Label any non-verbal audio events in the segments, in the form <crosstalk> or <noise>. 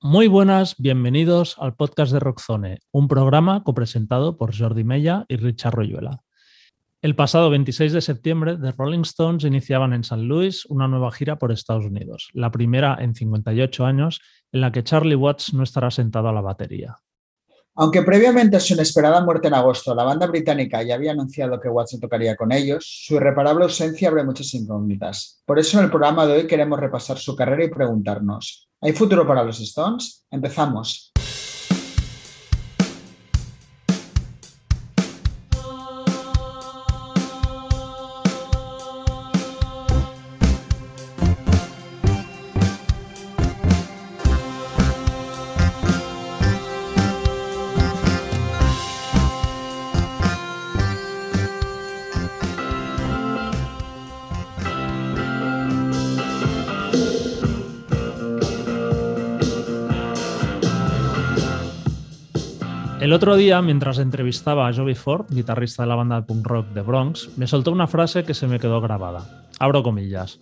Muy buenas, bienvenidos al podcast de Rockzone, un programa copresentado por Jordi Mella y Richard Royuela. El pasado 26 de septiembre, The Rolling Stones iniciaban en San Luis una nueva gira por Estados Unidos, la primera en 58 años en la que Charlie Watts no estará sentado a la batería. Aunque previamente a su inesperada muerte en agosto, la banda británica ya había anunciado que Watts tocaría con ellos, su irreparable ausencia abre muchas incógnitas. Por eso en el programa de hoy queremos repasar su carrera y preguntarnos, ¿Hay futuro para los Stones? Empezamos. Otro día, mientras entrevistaba a Joby Ford, guitarrista de la banda de punk rock The Bronx, me soltó una frase que se me quedó grabada. Abro comillas.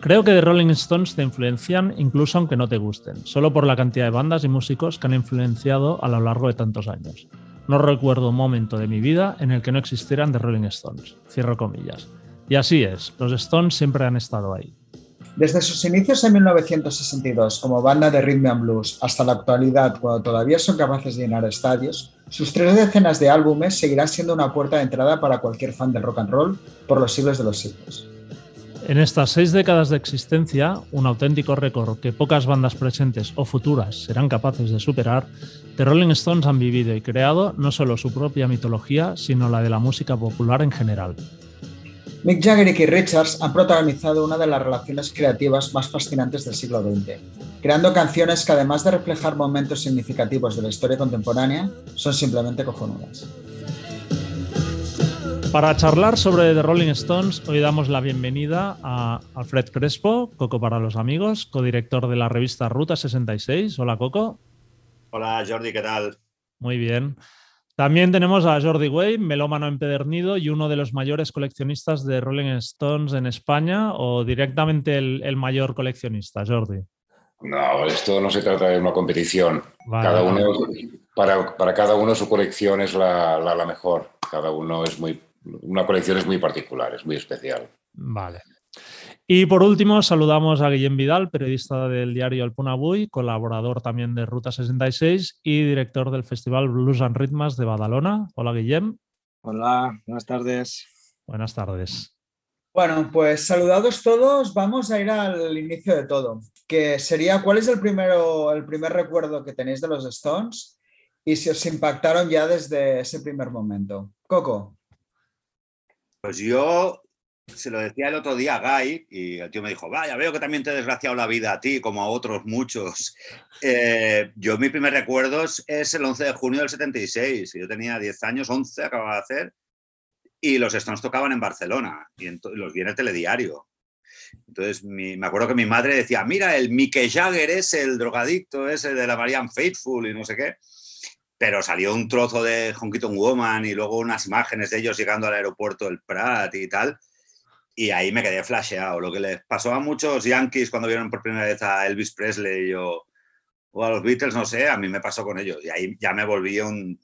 Creo que The Rolling Stones te influencian incluso aunque no te gusten, solo por la cantidad de bandas y músicos que han influenciado a lo largo de tantos años. No recuerdo un momento de mi vida en el que no existieran The Rolling Stones. Cierro comillas. Y así es, los Stones siempre han estado ahí. Desde sus inicios en 1962 como banda de rhythm and blues hasta la actualidad, cuando todavía son capaces de llenar estadios, sus tres decenas de álbumes seguirán siendo una puerta de entrada para cualquier fan del rock and roll por los siglos de los siglos. En estas seis décadas de existencia, un auténtico récord que pocas bandas presentes o futuras serán capaces de superar, The Rolling Stones han vivido y creado no solo su propia mitología, sino la de la música popular en general. Mick Jagger y Keith Richards han protagonizado una de las relaciones creativas más fascinantes del siglo XX, creando canciones que además de reflejar momentos significativos de la historia contemporánea, son simplemente cojonudas. Para charlar sobre The Rolling Stones, hoy damos la bienvenida a Alfred Crespo, Coco para los amigos, codirector de la revista Ruta 66. Hola, Coco. Hola, Jordi, ¿qué tal? Muy bien. También tenemos a Jordi Way, melómano empedernido y uno de los mayores coleccionistas de Rolling Stones en España o directamente el, mayor coleccionista, Jordi. No, esto no se trata de una competición. cada uno, para, cada uno su colección es la, la, mejor. Cada uno es muy, una colección es muy particular, es muy especial. Vale. Y por último, saludamos a Guillem Vidal, periodista del diario El Punavuy, colaborador también de Ruta 66 y director del Festival Blues and Ritmas de Badalona. Hola, Guillem. Hola, buenas tardes. Buenas tardes. Bueno, pues saludados todos, vamos a ir al inicio de todo, que sería cuál es el, primero, el primer recuerdo que tenéis de los Stones y si os impactaron ya desde ese primer momento. Coco. Pues yo se lo decía el otro día a Guy y el tío me dijo, vaya, veo que también te he desgraciado la vida a ti, como a otros muchos. <laughs> Eh, yo mi primer recuerdo es el 11 de junio del 76. Yo tenía 10 años, 11 acababa de hacer, y los Stones tocaban en Barcelona y los vi en el telediario. Entonces me acuerdo que mi madre decía, mira, el Mickey Jagger es el drogadicto ese de la Marianne Faithful y no sé qué. Pero salió un trozo de Honky Woman y luego unas imágenes de ellos llegando al aeropuerto del Prat y tal y ahí me quedé flasheado. Lo que les pasó a muchos Yankees cuando vieron por primera vez a Elvis Presley o, a los Beatles, no sé, a mí me pasó con ellos. Y ahí ya me volví un,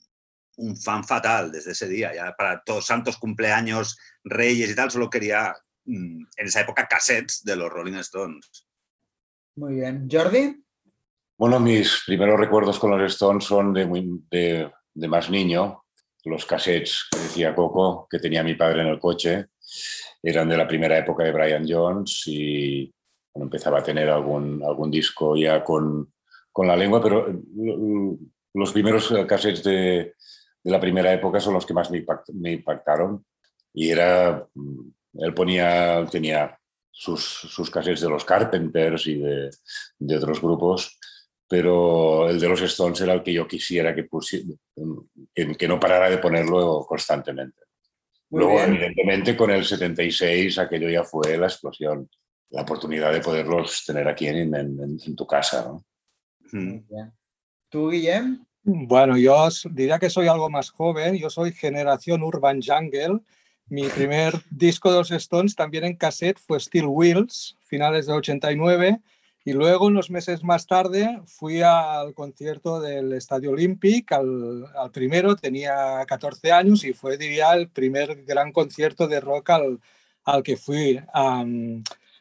un fan fatal desde ese día. Ya para todos santos cumpleaños, reyes y tal, solo quería mm, en esa época cassettes de los Rolling Stones. Muy bien. ¿Jordi? Bueno, mis primeros recuerdos con los Stones son de, muy, de, de más niño. Los cassettes que decía Coco, que tenía mi padre en el coche eran de la primera época de Brian Jones y empezaba a tener algún, algún disco ya con, con la lengua, pero mm, los primeros cassettes de, de, la primera época son los que más me, me impactaron. Y era, mm, él ponía, tenía sus, sus cassettes de los Carpenters y de, de, otros grupos, pero el de los Stones era el que yo quisiera que, que, que no parara de ponerlo constantemente. Luego, evidentemente, con el 76 aquello ya fue la explosión, la oportunidad de poderlos tener aquí en, en, tu casa. ¿no? ¿Tú, Guillem? Bueno, yo diría que soy algo más joven, yo soy generación Urban Jungle. Mi <laughs> primer disco de los Stones también en cassette fue Steel Wheels, finales de 89, Y luego, unos meses más tarde, fui al concierto del Estadio Olímpic, al, primero, tenía 14 años y fue, diría, el primer gran concierto de rock al, al que fui.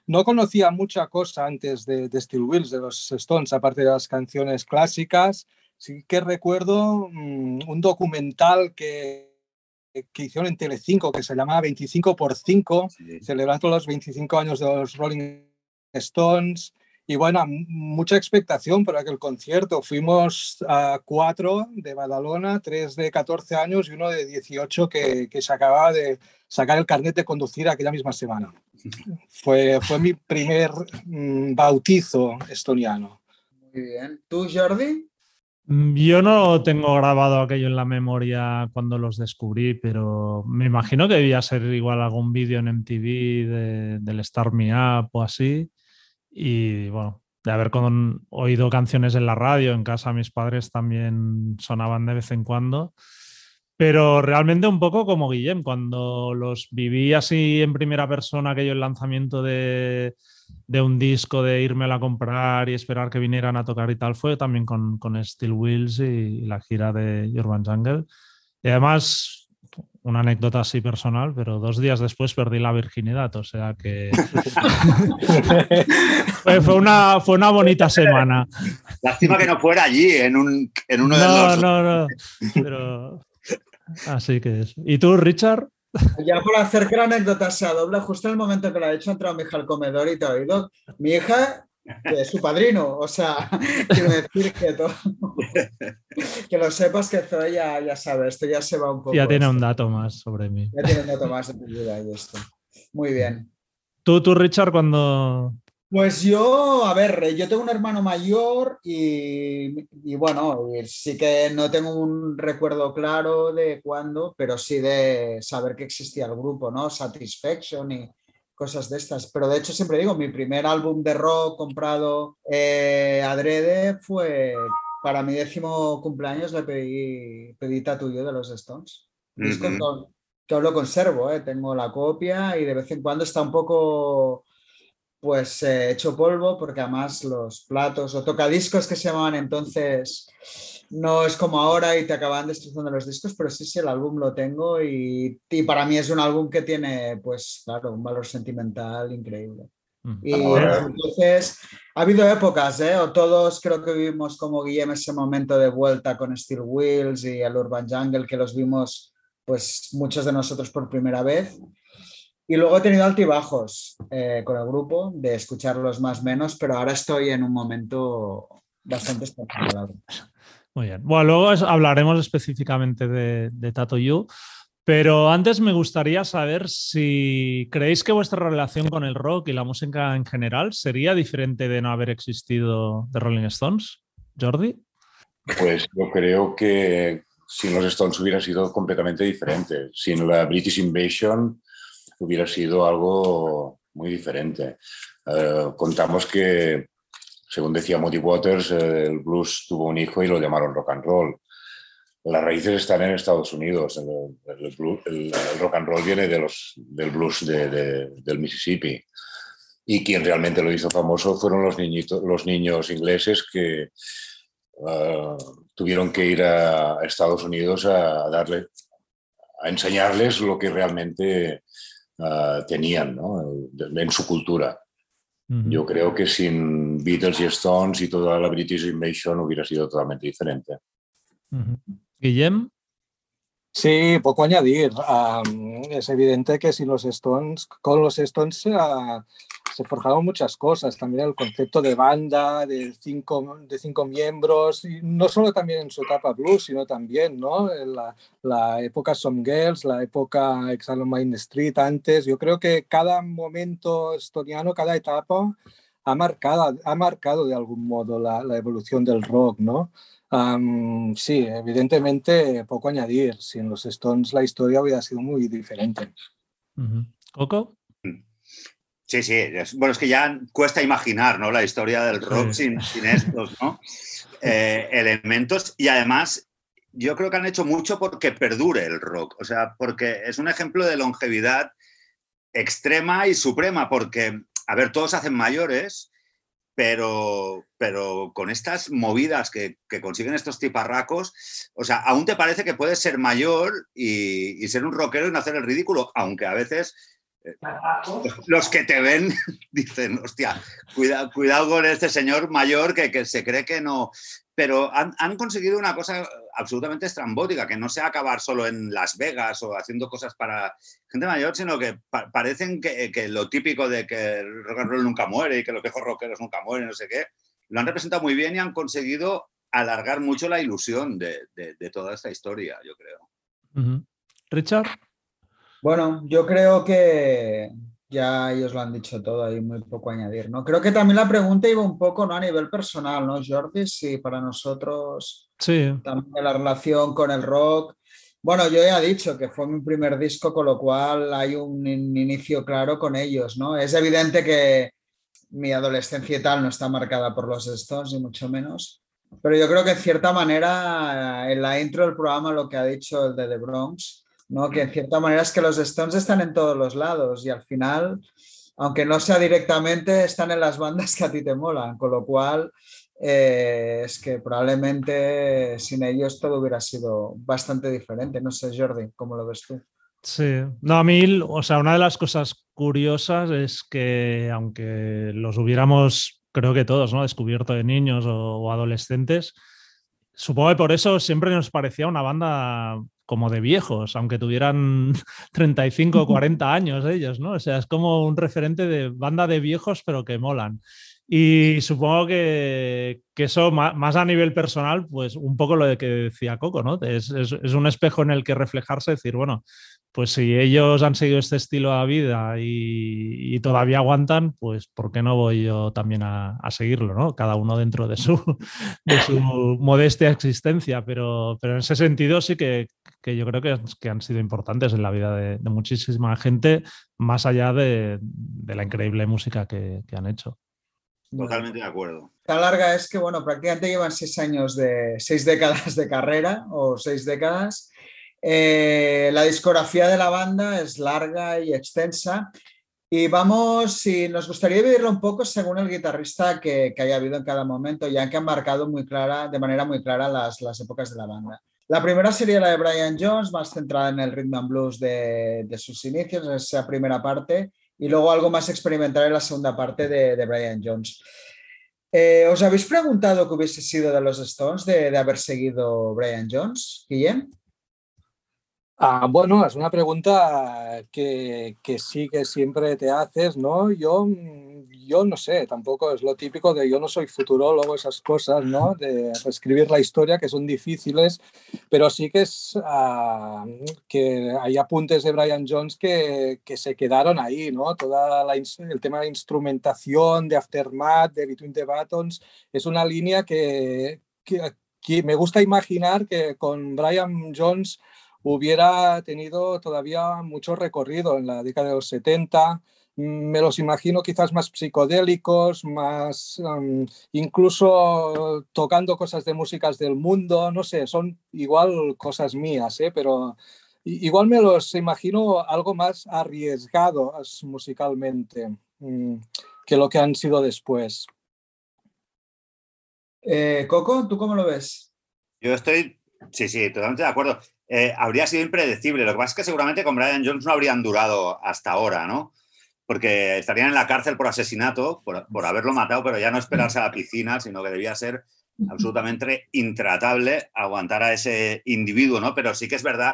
no conocía mucha cosa antes de, de Steel Wheels, de los Stones, aparte de las canciones clásicas. Sí que recuerdo mm, un documental que, que hicieron en Telecinco que se llamaba 25 por 5, celebrando los 25 años de los Rolling Stones. Y bueno, mucha expectación para aquel concierto. Fuimos a cuatro de Badalona, tres de 14 años y uno de 18 que, que se acababa de sacar el carnet de conducir aquella misma semana. Fue, fue mi primer mm, bautizo estoniano. Muy bien. ¿Tú, Jordi? Mm, yo no tengo grabado aquello en la memoria cuando los descubrí, pero me imagino que debía ser igual algún vídeo en MTV del Star Me Up o así. Y bueno, de haber con, oído canciones en la radio, en casa mis padres también sonaban de vez en cuando. Pero realmente un poco como Guillem, cuando los viví así en primera persona, aquello el lanzamiento de, de un disco, de irme a comprar y esperar que vinieran a tocar y tal, fue también con, con Steel Wheels y, la gira de Urban Jungle. Y además, una anécdota así personal, pero dos días después perdí la virginidad, o sea que <laughs> fue, una, fue una bonita semana. Lástima que no fuera allí, en, un, en uno de los... No, no, no, pero Así que es. ¿Y tú, Richard? Ya por hacer que la anécdota sea doble, justo en el momento que la he hecho, ha entrado mi hija al comedor y te ha oído. Mi hija, que es su padrino, o sea, <laughs> quiero decir que todo. <laughs> que lo sepas que Zoe ya, ya sabe, esto ya se va un poco. Ya tiene un dato más sobre mí. Ya tiene un dato más de tu vida y esto. Muy bien. Tú, tú, Richard, cuando pues yo, a ver, yo tengo un hermano mayor y, bueno, sí que no tengo un recuerdo claro de cuándo, pero sí de saber que existía el grupo, ¿no? Satisfaction y cosas de estas. Pero de hecho siempre digo, mi primer álbum de rock comprado eh, adrede fue para mi décimo cumpleaños le pedí, pedí Tatuyo de los Stones. Disco que, lo conservo, ¿eh? tengo la copia y de vez en cuando está un poco pues he hecho polvo porque además los platos o tocadiscos que se llamaban entonces no es como ahora y te acaban destrozando los discos, pero sí, sí, el álbum lo tengo y, para mí es un álbum que tiene, pues claro, un valor sentimental increíble. Y entonces ha habido épocas, ¿eh? o todos creo que vivimos como Guillem ese momento de vuelta con Steel Wheels y el Urban Jungle, que los vimos pues muchos de nosotros por primera vez. Y luego he tenido altibajos eh, con el grupo, de escucharlos más menos, pero ahora estoy en un momento bastante espectacular. <laughs> Muy bien. Bueno, luego hablaremos específicamente de, de Tato You, pero antes me gustaría saber si creéis que vuestra relación con el rock y la música en general sería diferente de no haber existido The Rolling Stones. Jordi. Pues yo creo que sin los Stones hubiera sido completamente diferente. Sin la British Invasion hubiera sido algo muy diferente. Eh, contamos que, según decía Moody Waters, el blues tuvo un hijo y lo llamaron rock and roll. Las raíces están en Estados Unidos. El, rock and roll viene de los, del blues del Mississippi. Y quien realmente lo hizo famoso fueron los, niños ingleses que eh, tuvieron que ir a Estados Unidos a, darle, a enseñarles lo que realmente Ah, tenían en su cultura. Yo creo que sin Beatles y Stones y toda la British Invasion hubiera sido totalmente diferente. Guillem. Sí, poco añadir. es evidente que si los Stones, con los Stones uh, se forjaron muchas cosas, también el concepto de banda, de cinco, de cinco miembros, y no solo también en su etapa blues, sino también ¿no? la, la época Some Girls, la época Exile Main Street antes. Yo creo que cada momento estoniano, cada etapa ha marcado, ha marcado de algún modo la, la evolución del rock, ¿no? Sí, evidentemente poco añadir. Sin los Stones la historia hubiera sido muy diferente. ¿Coco? Sí, sí. bueno, es que ya cuesta imaginar ¿no? la historia del rock sin, estos <laughs> eh, elementos. Y además, yo creo que han hecho mucho porque perdure el rock. O sea, porque es un ejemplo de longevidad extrema y suprema. Porque, a ver, todos hacen mayores pero, pero con estas movidas que, consiguen estos tiparracos, o sea, aún te parece que puedes ser mayor y, ser un rockero y no hacer el ridículo, aunque a veces eh, los que te ven <laughs> dicen, hostia, cuidado, cuidado con este señor mayor que, que se cree que no pero han, conseguido una cosa absolutamente estrambótica, que no sea acabar solo en Las Vegas o haciendo cosas para gente mayor, sino que parecen que, lo típico de que el rock and roll nunca muere y que los viejos rockeros nunca mueren, no sé qué, lo han representado muy bien y han conseguido alargar mucho la ilusión de, toda esta historia, yo creo. Richard. Bueno, yo creo que, ya ellos lo han dicho todo, hay muy poco a añadir, ¿no? Creo que también la pregunta iba un poco, ¿no? A nivel personal, ¿no, Jordi? Sí, para nosotros sí. también la relación con el rock. Bueno, yo ya he dicho que fue mi primer disco, con lo cual hay un inicio claro con ellos, ¿no? Es evidente que mi adolescencia y tal no está marcada por los Stones, ni mucho menos. Pero yo creo que en cierta manera, en la intro del programa, lo que ha dicho el de The Bronx, ¿no? que en cierta manera es que los Stones están en todos los lados y al final, aunque no sea directamente, están en las bandas que a ti te molan, con lo cual eh, es que probablemente sin ellos todo hubiera sido bastante diferente. No sé, Jordi, ¿cómo lo ves tú? Sí, no, a mí, o sea, una de las cosas curiosas es que aunque los hubiéramos, creo que todos, ¿no? Descubierto de niños o adolescentes, supongo que por eso siempre nos parecía una banda como de viejos, aunque tuvieran <laughs> 35 o 40 <laughs> años ellos, ¿no? O sea, es como un referente de banda de viejos, pero que molan. Y supongo que, eso, más a nivel personal, pues un poco lo de que decía Coco, ¿no? Es, un espejo en el que reflejarse, decir, bueno, pues si ellos han seguido este estilo de vida y, todavía aguantan, pues ¿por qué no voy yo también a, seguirlo, ¿no? Cada uno dentro de su, <laughs> de su modestia existencia, pero, pero en ese sentido sí que, yo creo que, que, han sido importantes en la vida de, muchísima gente, más allá de, la increíble música que han hecho. Totalmente de acuerdo. Tan larga es que, bueno, prácticamente llevan seis años de, seis décadas de carrera o seis décadas. Eh, la discografía de la banda es larga y extensa. Y vamos, si nos gustaría dividirlo un poco según el guitarrista que, haya habido en cada momento, ya que han marcado muy clara, de manera muy clara las, épocas de la banda. La primera sería la de Brian Jones, más centrada en el rhythm and blues de, de sus inicios, esa primera parte, y luego algo más experimental en la segunda parte de, Brian Jones. Eh, ¿Os habéis preguntado qué hubiese sido de los Stones de, haber seguido Brian Jones, Guillem? Ah, bueno, es una pregunta que, que, sí que siempre te haces, ¿no? Yo yo no sé, tampoco es lo típico de yo no soy futurólogo, esas cosas, ¿no? De reescribir la historia que son difíciles, pero sí que es ah, que hay apuntes de Brian Jones que, que se quedaron ahí, ¿no? Toda la, el tema de instrumentación, de Aftermath, de Between the Buttons, es una línea que, que, que me gusta imaginar que con Brian Jones hubiera tenido todavía mucho recorrido en la década de los 70 me los imagino quizás más psicodélicos, más incluso tocando cosas de músicas del mundo, no sé, son igual cosas mías, ¿eh? pero igual me los imagino algo más arriesgados musicalmente mm, que lo que han sido después. Eh, Coco, ¿tú cómo lo ves? Yo estoy, sí, sí, totalmente de acuerdo. Eh, habría sido impredecible. Lo que pasa es que seguramente con Brian Jones no habrían durado hasta ahora, ¿no? porque estarían en la cárcel por asesinato, por, haberlo matado, pero ya no esperarse a la piscina, sino que debía ser absolutamente intratable aguantar a ese individuo, ¿no? Pero sí que es verdad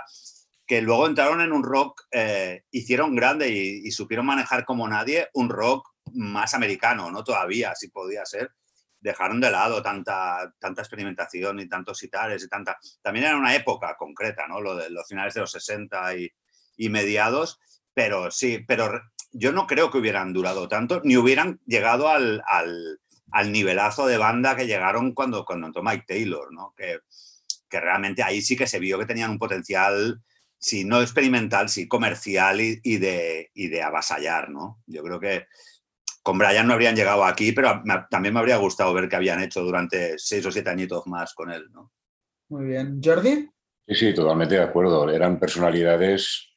que luego entraron en un rock, eh, hicieron grande y, supieron manejar como nadie un rock más americano, ¿no? Todavía, si podía ser. Dejaron de lado tanta, tanta experimentación y tantos citares y tanta... También era una época concreta, ¿no? Lo de los finales de los 60 y, y mediados, pero sí, pero yo no creo que hubieran durado tanto, ni hubieran llegado al, nivelazo de banda que llegaron cuando, cuando entró Mike Taylor, ¿no? Que, realmente ahí sí que se vio que tenían un potencial, si no experimental, sí comercial y, de, de avasallar, ¿no? Yo creo que con Brian no habrían llegado aquí, pero también me habría gustado ver qué habían hecho durante seis o siete añitos más con él, ¿no? Muy bien. ¿Jordi? Sí, sí, totalmente de acuerdo. Eran personalidades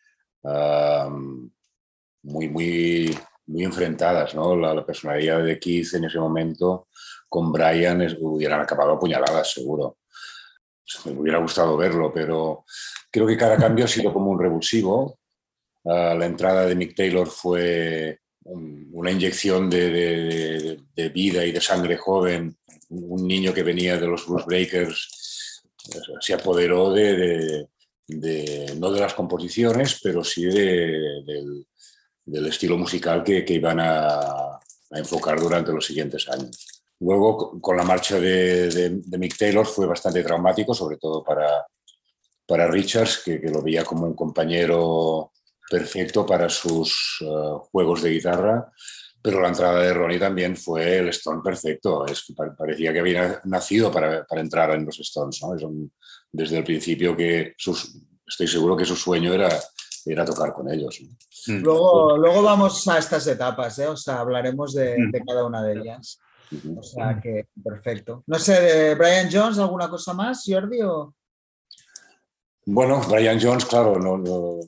muy, muy muy enfrentadas, ¿no? La, personalidad de Keith en ese momento con Brian hubieran acabado apuñaladas, seguro. Me hubiera gustado verlo, pero creo que cada cambio ha sido como un revulsivo. Ah, la entrada de Mick Taylor fue una inyección de, vida y de sangre joven. Un niño que venía de los Blues Breakers eh, se apoderó de, no de las composiciones, pero sí del, estilo musical que, iban a, enfocar durante los siguientes años. Luego, con la marcha de, Mick Taylor fue bastante traumático, sobre todo para Richards, que, lo veía como un compañero perfecto para sus eh, juegos de guitarra, pero la entrada de Ronnie también fue el Stone perfecto. Es, parecía que había nacido para, para entrar en los Stones. ¿no? desde el principio que estoy seguro que su sueño era, era tocar con ellos. Mm. Luego, luego vamos a estas etapas, ¿eh? o sea, hablaremos de, mm. de cada una de ellas. O sea que perfecto. No sé, Brian Jones, ¿alguna cosa más, Jordi? O... Bueno, Brian Jones, claro, no,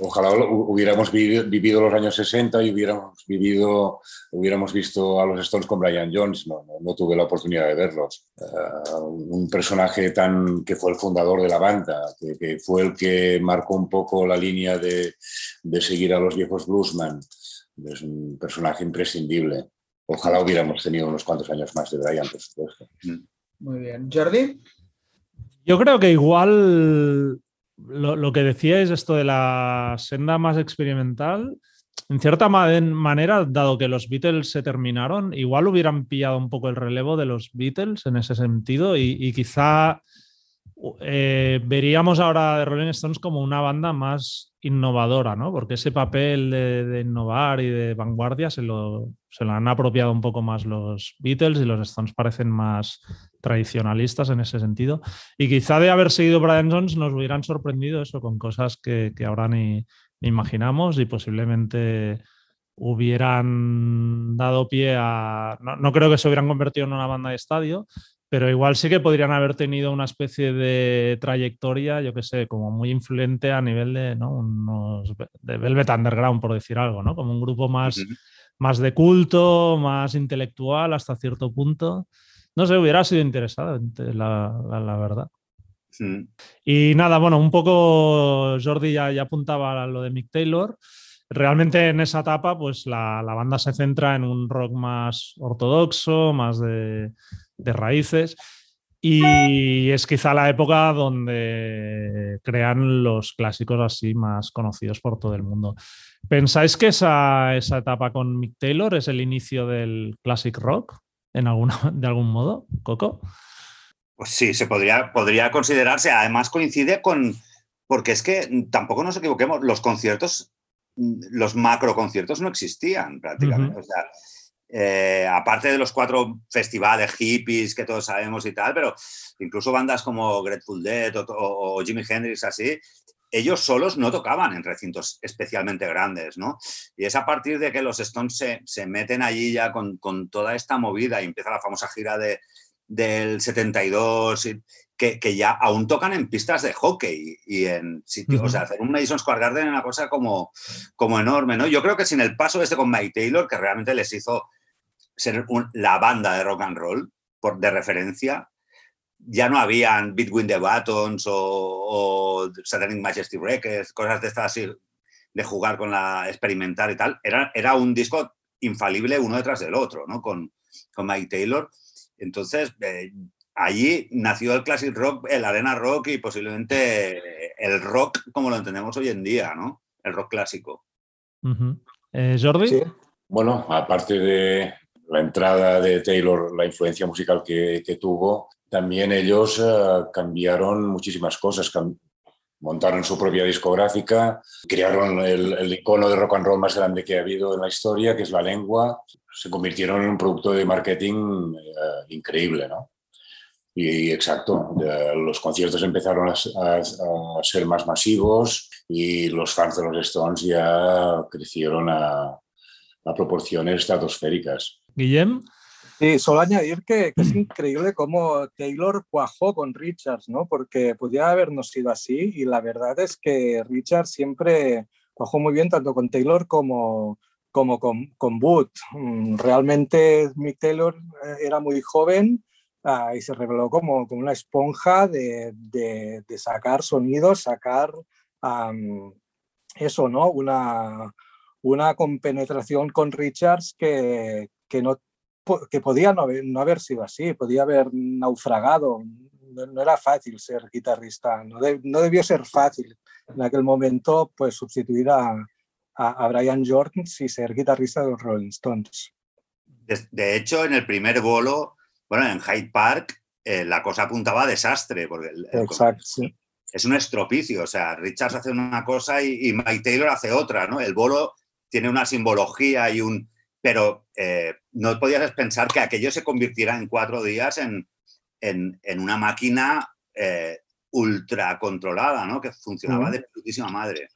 ojalá hubiéramos vivido los años 60 y hubiéramos vivido, hubiéramos visto a los Stones con Brian Jones. No, no, tuve la oportunidad de verlos. Eh, un personaje tan que fue el fundador de la banda, que, fue el que marcó un poco la línea de, de, seguir a los viejos bluesman. Es un personaje imprescindible. Ojalá hubiéramos tenido unos cuantos años más de Brian, por supuesto. Muy bien. Jordi. Yo creo que igual lo, que decíais, esto de la senda más experimental, en cierta manera, dado que los Beatles se terminaron, igual hubieran pillado un poco el relevo de los Beatles en ese sentido y, quizá eh, veríamos ahora de Rolling Stones como una banda más innovadora, ¿no? Porque ese papel de, innovar y de vanguardia se lo, se lo, han apropiado un poco más los Beatles y los Stones parecen más tradicionalistas en ese sentido. Y quizá de haber seguido Brian Jones nos hubieran sorprendido eso con cosas que, ahora ni, imaginamos y posiblemente hubieran dado pie a... No, creo que se hubieran convertido en una banda de estadio, pero igual sí que podrían haber tenido una especie de trayectoria, yo que sé, como muy influente a nivel de, ¿no? Unos, de Velvet Underground, por decir algo, ¿no? Como un grupo más, más de culto, más intelectual hasta cierto punto. No sé, hubiera sido interesante, la, verdad. Y nada, bueno, un poco Jordi ya, ya, apuntaba a lo de Mick Taylor. Realmente en esa etapa, pues la, banda se centra en un rock más ortodoxo, más de, raíces. Y es quizá la época donde crean los clásicos así más conocidos por todo el mundo. ¿Pensáis que esa, esa etapa con Mick Taylor es el inicio del classic rock? en alguna, de algún modo, Coco? Pues sí, se podría, podría considerarse. Además coincide con, porque es que tampoco nos equivoquemos, los conciertos, los macro conciertos no existían prácticamente. O sea, eh, aparte de los cuatro festivales hippies que todos sabemos y tal, pero incluso bandas como Grateful Dead o, o Jimi Hendrix así, ellos solos no tocaban en recintos especialmente grandes, ¿no? Y es a partir de que los Stones se, meten allí ya con, toda esta movida y empieza la famosa gira de, del 72, que, que, ya aún tocan en pistas de hockey y en sitios, o sea, hacer un Madison Square Garden es una cosa como, como enorme, ¿no? Yo creo que sin el paso este con Mike Taylor, que realmente les hizo ser la banda de rock and roll por, de referencia, ya no habían Between the Buttons o, o Satanic Majesty Records, cosas de estas así, de jugar con la experimental y tal. Era, era un disco infalible uno detrás del otro, ¿no? Con, con Mike Taylor. Entonces, eh, allí nació el classic rock, el arena rock y posiblemente el rock como lo entendemos hoy en día, ¿no? El rock clásico. Eh, Jordi. Bueno, aparte de la entrada de Taylor, la influencia musical que, que tuvo, también ellos eh, cambiaron muchísimas cosas. montaron su propia discográfica, crearon el, icono de rock and roll más grande que ha habido en la historia, que es la lengua. Se convirtieron en un producto de marketing eh, increíble, ¿no? Y, exacto, los conciertos empezaron a, ser más masivos y los fans de los Stones ya crecieron a, a proporciones estratosféricas. Guillem, Sí, solo añadir que, es increíble cómo Taylor cuajó con Richards, ¿no? Porque podía habernos sido así y la verdad es que Richards siempre cuajó muy bien tanto con Taylor como, como con, con Boot. Mm, realmente Mick Taylor eh, era muy joven uh, y se reveló como, como una esponja de, de, de sacar sonidos, sacar eso, ¿no? Una, una compenetración con Richards que, que, no, que podía no haber, no haber sido así, podía haber naufragado. No, no era fácil ser guitarrista, no, de, no, debió ser fácil en aquel momento pues sustituir a, a, a Brian Jones y ser guitarrista de los Rolling Stones. De, de hecho, en el primer bolo, bueno, en Hyde Park, eh, la cosa apuntaba a desastre, porque el, el Exacto, sí. es un estropicio, o sea, Richards hace una cosa y, y, Mike Taylor hace otra, ¿no? El bolo tiene una simbología y un... Pero eh, no podías pensar que aquello se convirtiera en cuatro días en, en, en una máquina eh, ultra controlada, ¿no? Que funcionaba Ujú. de putísima madre.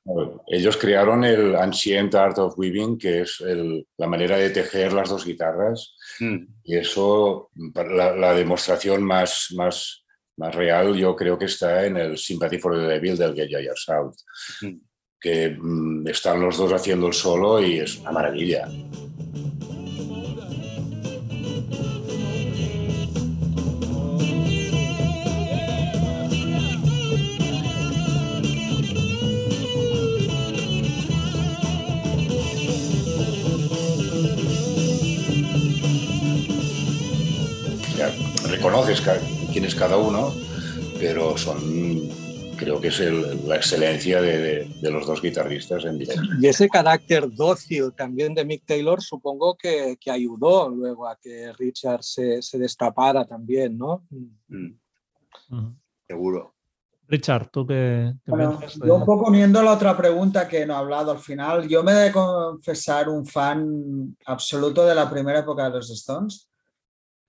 Ellos crearon el Ancient Art of Weaving, que es el- la manera de tejer las dos guitarras, Mm. y eso, la, la demostración más, más, más real, yo creo que está en el Sympathy for the Devil del Get Yours Out, Mm. que mm, están los dos haciendo el solo y es una maravilla. Reconoces ca- quién es cada uno, pero son, creo que es el- la excelencia de, de- de los dos guitarristas en directo. Y ese carácter dócil también de Mick Taylor supongo que, que ayudó luego a que Richard se, se destapara también, ¿no? Mm. Seguro. Richard, ¿tú qué, qué Bueno, yo un poco uniendo la otra pregunta que no he hablado al final, yo me he de confesar un fan absoluto de la primera época de los Stones,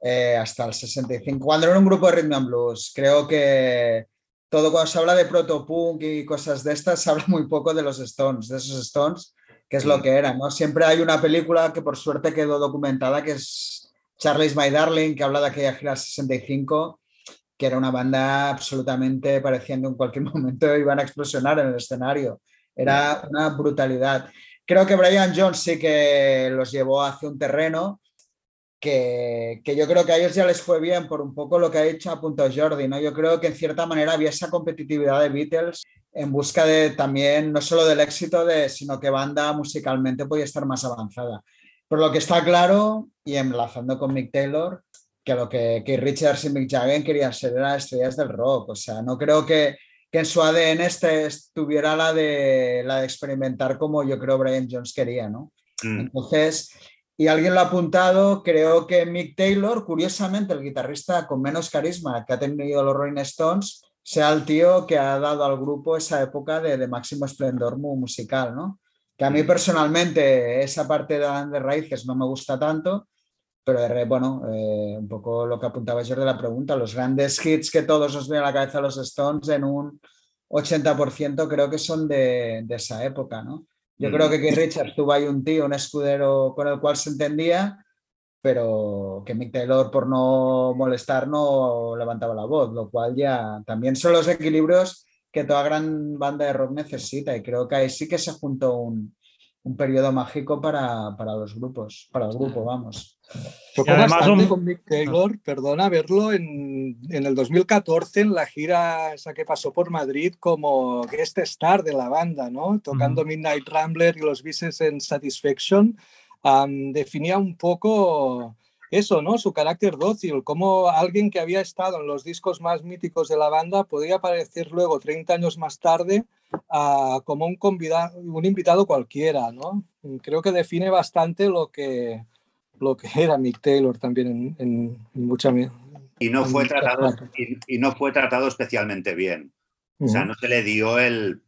eh, hasta el 65, cuando era un grupo de rhythm and blues. Creo que todo cuando se habla de protopunk y cosas de estas, <laughs> se habla muy poco de los Stones, de esos Stones, que es lo que eran, ¿no? Siempre hay una película que por suerte quedó documentada, que es Charlie's My Darling, que habla de aquella gira 65 que era una banda absolutamente pareciendo en cualquier <laughs> momento iban a explosionar en el escenario. Era una brutalidad. Creo que Brian Jones sí que los llevó hacia un terreno que, que, yo creo que a ellos ya les fue bien por un poco lo que ha dicho a punto Jordi, ¿no? Yo creo que en cierta manera había esa competitividad de Beatles en busca de también, no solo del éxito, de, sino que banda musicalmente podía estar más avanzada. Por lo que está claro, y enlazando con Mick Taylor, que lo que Keith Richards y Mick Jagger querían ser eran estrellas del rock. O sea, no creo que, que en su ADN este estuviera la de, la de experimentar como yo creo Brian Jones quería, ¿no? Mm. Entonces, y alguien lo ha apuntado, creo que Mick Taylor, curiosamente el guitarrista con menos carisma que ha tenido los Rolling Stones, sea el tío que ha dado al grupo esa época de, de máximo esplendor musical, ¿no? Que a mí personalmente esa parte de, de raíces no me gusta tanto, pero bueno, eh, un poco lo que apuntaba yo de la pregunta, los grandes hits que todos nos vienen a la cabeza los Stones en un 80% creo que son de, de esa época, ¿no? Yo mm. creo que Keith Richards tuvo ahí un tío, un escudero con el cual se entendía, pero que Mick Taylor por no molestar no levantaba la voz, lo cual ya también son los equilibrios que toda gran banda de rock necesita y creo que ahí sí que se juntó un, un periodo mágico para, para, los grupos, para el grupo, vamos. Tocó bastante un... con Mick Taylor, perdona, verlo en, en, el 2014 en la gira esa que pasó por Madrid como guest star de la banda, ¿no? Tocando -huh. Midnight Rambler y los bises en Satisfaction. Um, definía un poco eso, ¿no? Su carácter dócil, como alguien que había estado en los discos más míticos de la banda podía aparecer luego, 30 años más tarde, uh, como un, invitado cualquiera, ¿no? Creo que define bastante lo que, lo que <laughs> era Mick Taylor también en, en, en mucha... Y no, fue tratado, y, y, no fue tratado especialmente bien. Uh -huh. O sea, no se le dio el...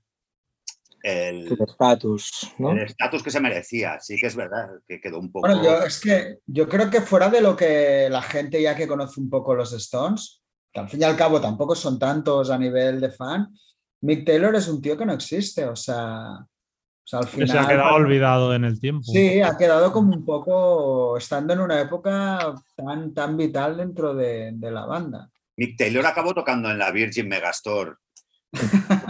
El estatus, ¿no? El estatus que se merecía, sí que es verdad, que quedó un poco... Bueno, yo, es que yo creo que fuera de lo que la gente ya que conoce un poco los Stones, que al fin y al cabo tampoco son tantos a nivel de fan, Mick Taylor es un tío que no existe, o sea... O sea, al final, que se ha quedado olvidado en el tiempo. Sí, ha quedado como un poco estando en una época tan, tan vital dentro de, de la banda. Mick Taylor acabó tocando en la Virgin Megastore. <laughs>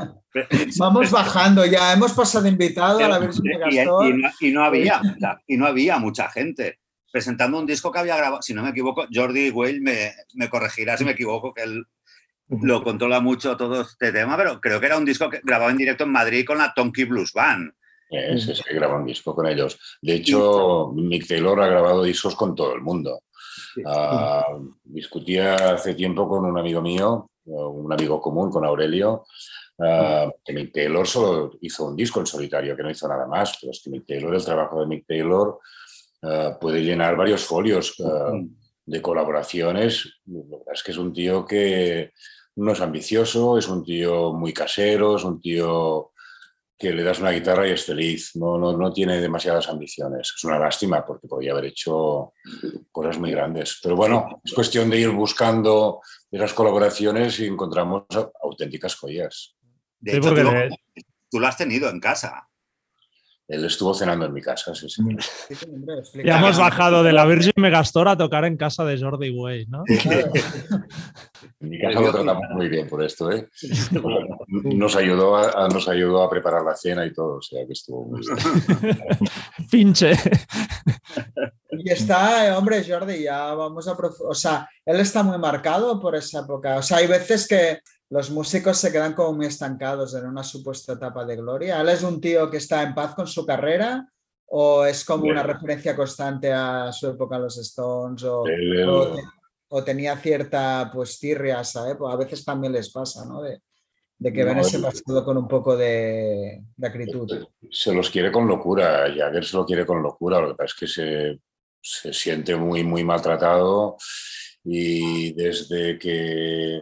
<laughs> Vamos bajando ya, hemos pasado invitado a la versión de Gastor. Y, no, había, <laughs> y no había mucha gente presentando un disco que había grabado, si no me equivoco, Jordi Weil me, me corregirá si me equivoco, que él lo controla mucho todo este tema, pero creo que era un disco que grababa en directo en Madrid con la Tonky Blues Band. Sí, sí, grabó un disco con ellos. De hecho, Mick Taylor ha grabado discos con todo el mundo. Ah, discutía hace tiempo con un amigo mío, un amigo común, con Aurelio, ah, que Mick Taylor solo hizo un disco en solitario, que no hizo nada más, pero es que Mick Taylor, el trabajo de Mick Taylor ah, puede llenar varios folios de colaboraciones. Es que es un tío que no es ambicioso, es un tío muy casero, es un tío que le das una guitarra y es feliz, no, no, no, tiene demasiadas ambiciones. Es una lástima porque podría haber hecho cosas muy grandes. Pero bueno, es cuestión de ir buscando esas colaboraciones y encontramos auténticas joyas. De hecho, tú, lo has tenido en casa. Él estuvo cenando en mi casa, sí, sí. Ya hemos bajado de la Virgin Megastore a tocar en casa de Jordi Way, ¿no? en mi casa lo tratamos muy bien por esto, ¿eh? Nos ayudó a, nos ayudó a preparar la cena y todo, o sea que estuvo muy bien. <laughs> Pinche. Y está, eh, hombre, Jordi, ya vamos a... O sea, él está muy marcado por esa época. O sea, hay veces que los músicos se quedan como muy estancados en una supuesta etapa de gloria. ¿Él es un tío que está en paz con su carrera o es como una referencia constante a su época los Stones o, tenía cierta pues tirria a veces también les pasa, ¿no? De, que ven ese pasado con un poco de, acritud. Se los quiere con locura, Jagger se lo quiere con locura, lo que pasa es que se, se siente muy, muy maltratado y desde que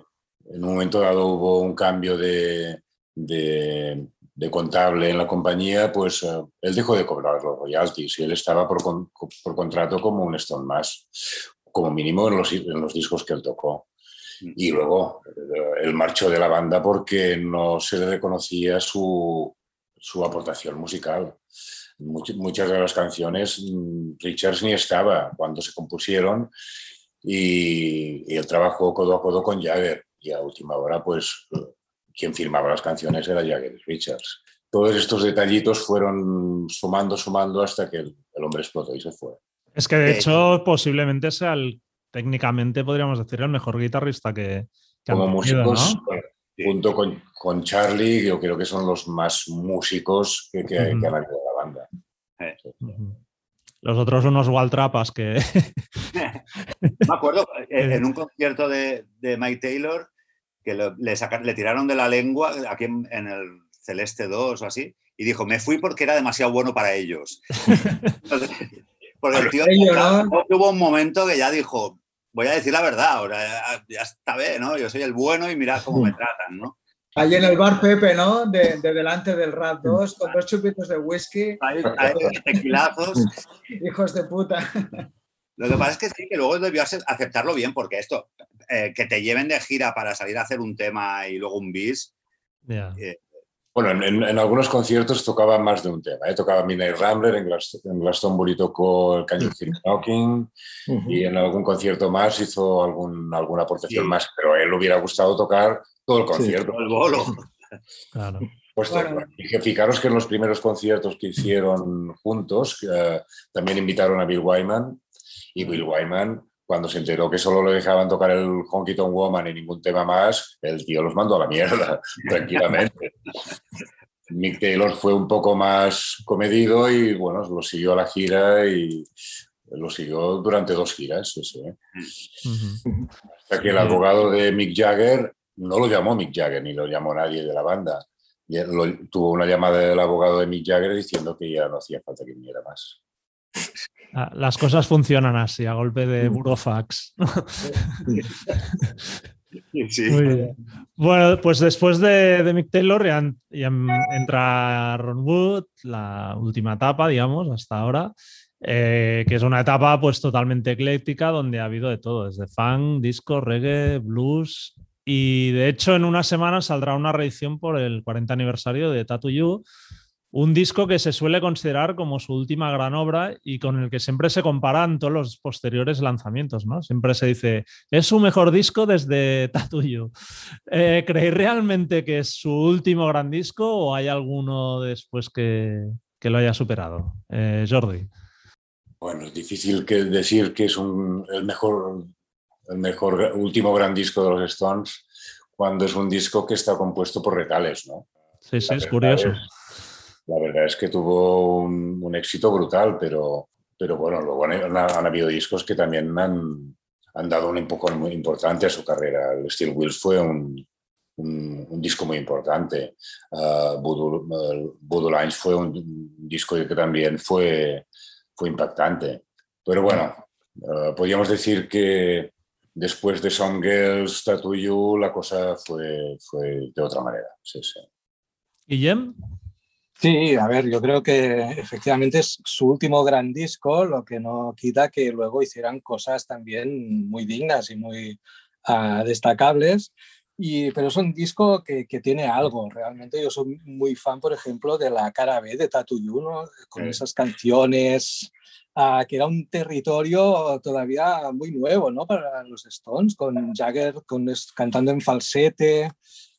en un momento dado hubo un cambio de, de, contable en la compañía, pues eh, él dejó de cobrar los royalties y él estaba por, por contrato como un Stone más, como mínimo en los, en los discos que él tocó. Mm. Y luego eh, él marchó de la banda porque no se le reconocía su, su aportación musical. muchas de las canciones mm, Richards ni estaba cuando se compusieron y, y él trabajó codo a codo con Jagger y a última hora, pues quien firmaba las canciones era Jagger Richards. Todos estos detallitos fueron sumando, sumando hasta que el, hombre explotó y se fue. Es que de hecho posiblemente sea el, técnicamente podríamos decir el mejor guitarrista que, que como músicos junto con, con, Charlie yo creo que son los más músicos que, que, han habido la banda. Los otros unos Waltrapas que... <laughs> Me acuerdo, eh, en un concierto de, de Mike Taylor, que le, le tiraron de la lengua aquí en, el Celeste 2 o así, y dijo, me fui porque era demasiado bueno para ellos. <laughs> porque el tío hubo un momento que ya dijo, voy a decir la verdad, ahora ya, está bien, ¿no? Yo soy el bueno y mirad cómo me tratan, ¿no? Allí en el bar Pepe, ¿no? De, delante del Rap 2, con dos chupitos de whisky. Hay, tequilazos. Hijos de puta. <laughs> Lo que pasa es que sí, que luego debió aceptarlo bien, porque esto, eh, que te lleven de gira para salir a hacer un tema y luego un bis. Eh, bueno, en, algunos conciertos tocaba más de un tema. ¿eh? Tocaba Midnight Rambler, en, Glastonbury tocó el Canyon Hill Knocking y en algún concierto más hizo algún, alguna aportación más, pero a él le hubiera gustado tocar todo el concierto. el bolo. claro. Pues fijaros que en los primeros conciertos que hicieron juntos también invitaron a Bill Wyman y Bill Wyman, cuando se enteró que solo le dejaban tocar el Honky Tonk Woman y ningún tema más, el tío los mandó a la mierda, <laughs> tranquilamente. Mick Taylor fue un poco más comedido y bueno, lo siguió a la gira y lo siguió durante dos giras. Hasta que el abogado de Mick Jagger no lo llamó Mick Jagger ni lo llamó nadie de la banda. tuvo una llamada del abogado de Mick Jagger diciendo que ya no hacía falta que viniera más. Ah, las cosas funcionan así, a golpe de burofax. Bueno, pues después de, Mick Taylor ya, entra Ron Wood, la última etapa, digamos, hasta ahora, eh, que es una etapa pues totalmente ecléctica donde ha habido de todo, desde funk, disco, reggae, blues. Y de hecho en una semana saldrá una reedición por el 40 aniversario de Tattoo You, un disco que se suele considerar como su última gran obra y con el que siempre se comparan todos los posteriores lanzamientos, ¿no? Siempre se dice, es su mejor disco desde Tatuyo. <laughs> Eh, ¿Creéis realmente que es su último gran disco o hay alguno después que, lo haya superado? Eh, Jordi. Bueno, es difícil que decir que es el, mejor, el mejor último gran disco de los Stones cuando es un disco que está compuesto por retales, ¿no? Sí, sí, es curioso. La verdad es que tuvo un, éxito brutal, pero, pero bueno, luego han, habido discos que también han, han dado un empujón muy importante a su carrera. El Steel Wheels fue un, un, disco muy importante. Uh, Voodoo, Lines fue un, disco que también fue, fue impactante. Pero bueno, uh, podríamos decir que después de Song Girls, Tattoo You, la cosa fue, fue de otra manera. Sí, sí. ¿Y Jem? Sí, a ver, yo creo que efectivamente es su último gran disco, lo que no quita que luego hicieran cosas también muy dignas y muy uh, destacables. Y, pero es un disco que, que, tiene algo, realmente yo soy muy fan, por ejemplo, de la cara B de Tattoo You, ¿no? con esas canciones, uh, que era un territorio todavía muy nuevo ¿no? para los Stones, con Jagger con, cantando en falsete,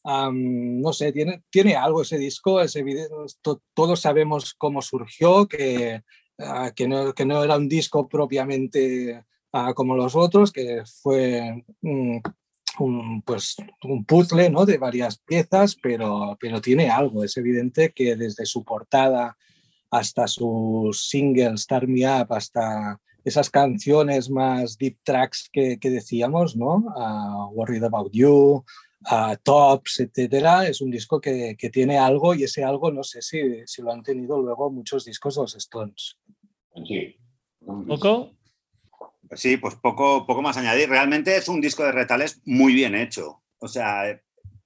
no sé, tiene, tiene algo ese disco, ese video, todos sabemos cómo surgió, que, ah, que, no, que, no, era un disco propiamente ah, como los otros, que fue un, pues, un puzzle ¿no? de varias piezas, pero, pero tiene algo, es evidente que desde su portada hasta su single Start Me Up, hasta esas canciones más deep tracks que, que decíamos, ¿no? Uh, Worried About You, tops, etcétera, es un disco que, que, tiene algo y ese algo no sé si, si, lo han tenido luego muchos discos de los Stones. Sí. ¿Poco? Sí, pues poco, poco más añadir. Realmente es un disco de retales muy bien hecho. O sea,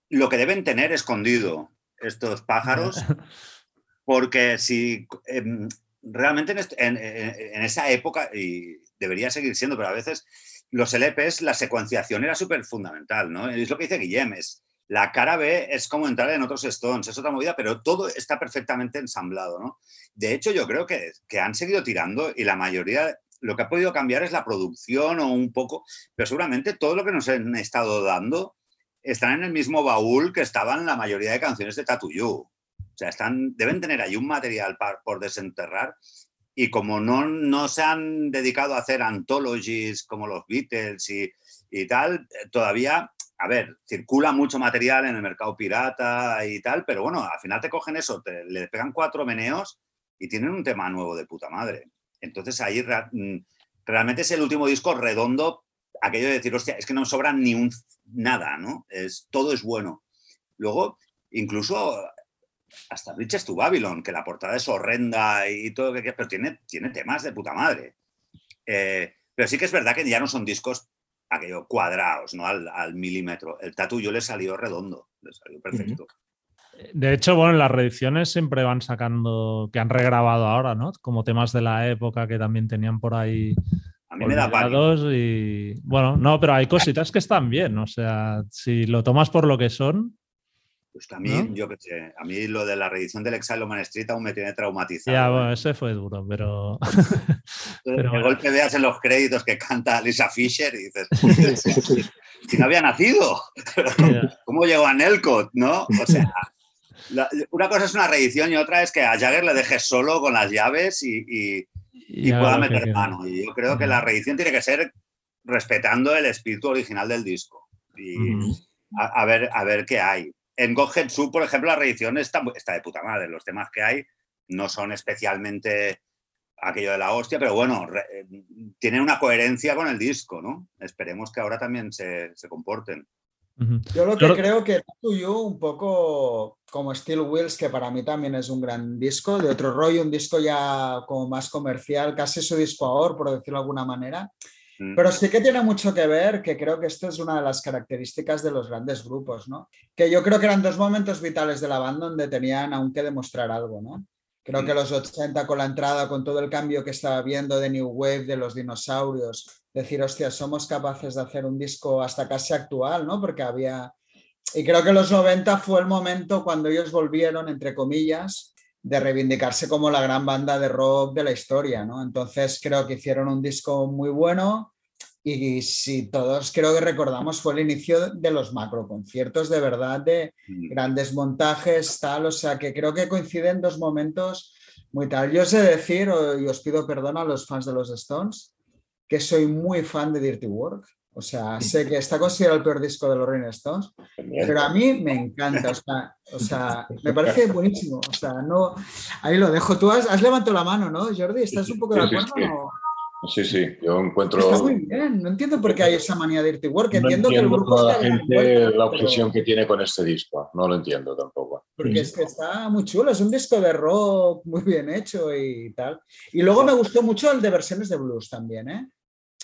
lo que deben tener escondido estos pájaros, <laughs> porque si em, realmente en, en, esa época, y debería seguir siendo, pero a veces los LPs, la secuenciación era súper fundamental, ¿no? Es lo que dice Guillem, es, la cara B es como entrar en otros Stones, es otra movida, pero todo está perfectamente ensamblado, ¿no? De hecho, yo creo que, que han seguido tirando y la mayoría, lo que ha podido cambiar es la producción o un poco, pero seguramente todo lo que nos han estado dando están en el mismo baúl que estaban la mayoría de canciones de You. O sea, están, deben tener ahí un material por desenterrar y como no, no, se han dedicado a hacer anthologies como los Beatles y, y, tal, todavía, a ver, circula mucho material en el mercado pirata y tal, pero bueno, al final te cogen eso, te, le pegan cuatro meneos y tienen un tema nuevo de puta madre. Entonces ahí mm, realmente es el último disco redondo, aquello de decir, hostia, es que no sobra ni un nada, ¿no? Es, todo es bueno. Luego, incluso hasta Bridges to Babylon, que la portada es horrenda y todo, que, pero tiene, tiene temas de puta madre. Eh, pero sí que es verdad que ya no son discos aquello cuadrados, ¿no? Al, milímetro. El tatu yo le salió redondo, le salió perfecto. De hecho, bueno, las reediciones siempre van sacando, que han regrabado ahora, ¿no? Como temas de la época que también tenían por ahí. A mí me da y bueno, no, pero hay cositas que están bien, o sea, si lo tomas por lo que son, pues a mí, yo que sé, a mí lo de la reedición del Exile Man Street aún me tiene traumatizado. Ya, bueno, ese fue duro, pero. de golpe veas en los créditos que canta Lisa Fisher y dices, si no había nacido, <laughs> ¿cómo llegó a Nelcott? ¿No? O sea, una cosa es una reedición y otra es que a Jagger le dejes solo con las llaves y, pueda meter mano. Y yo creo que la reedición tiene que ser respetando el espíritu original del disco. Y a, ver, a ver qué hay en Gojetsu, por ejemplo, la reedición está, está de puta madre. Los temas que hay no son especialmente aquello de la hostia, pero bueno, eh, tienen una coherencia con el disco, ¿no? Esperemos que ahora también se, comporten. Yo lo que creo que tú un poco como Steel Wheels, que para mí también es un gran disco, de otro rollo, un disco ya como más comercial, casi su disco ahora, por decirlo de alguna manera. Mm. Pero sí que tiene mucho que ver, que creo que esto es una de las características de los grandes grupos, ¿no? Que yo creo que eran dos momentos vitales de la banda donde tenían aún que demostrar algo, ¿no? Creo que mm. los 80 con la entrada, con todo el cambio que estaba viendo de New Wave, de los dinosaurios, decir, hostia, somos capaces de hacer un disco hasta casi actual, ¿no? Porque había... Y creo que los 90 fue el momento cuando ellos volvieron, entre comillas, de reivindicarse como la gran banda de rock de la historia, ¿no? Entonces creo que hicieron un disco muy bueno y si todos creo que recordamos fue el inicio de los macro conciertos de verdad, de grandes montajes, tal, o sea que creo que coinciden dos momentos muy tal. Yo sé decir, y os pido perdón a los fans de los Stones, que soy muy fan de Dirty Work. O sea, sé que está considerado el peor disco de los Rolling Stones, pero a mí me encanta. O sea, <laughs> me parece buenísimo. O sea, no. Ahí lo dejo. Tú has, levantado la mano, ¿no, Jordi? ¿Estás un poco de acuerdo? Sí, sí, yo encuentro. Está muy bien, no entiendo por qué hay esa manía de Dirty Work. Entiendo, que el grupo la gente la obsesión que tiene con este disco, no lo entiendo tampoco. Porque es que está muy chulo, es un disco de rock muy bien hecho y tal. Y luego me gustó mucho el de versiones de blues también, ¿eh?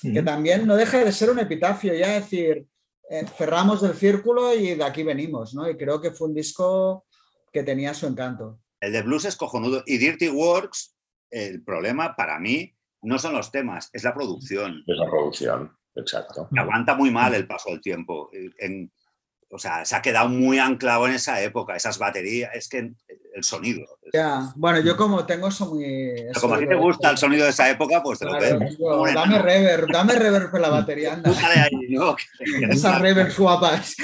Que también no deja de ser un epitafio, ya decir, eh, cerramos el círculo y de aquí venimos, ¿no? Y creo que fue un disco que tenía su encanto. El de blues es cojonudo y Dirty Works, el problema para mí no son los temas, es la producción. Es la producción, exacto. Aguanta muy mal el paso del tiempo. En, o sea, se ha quedado muy anclado en esa época, esas baterías, es que el sonido. Ya, bueno, yo como tengo eso muy... como a ti te gusta el sonido de esa época, pues te lo veo. Dame reverb, dame reverb con la batería, anda. <laughs> ahí, ¿no? Esas reverb guapas.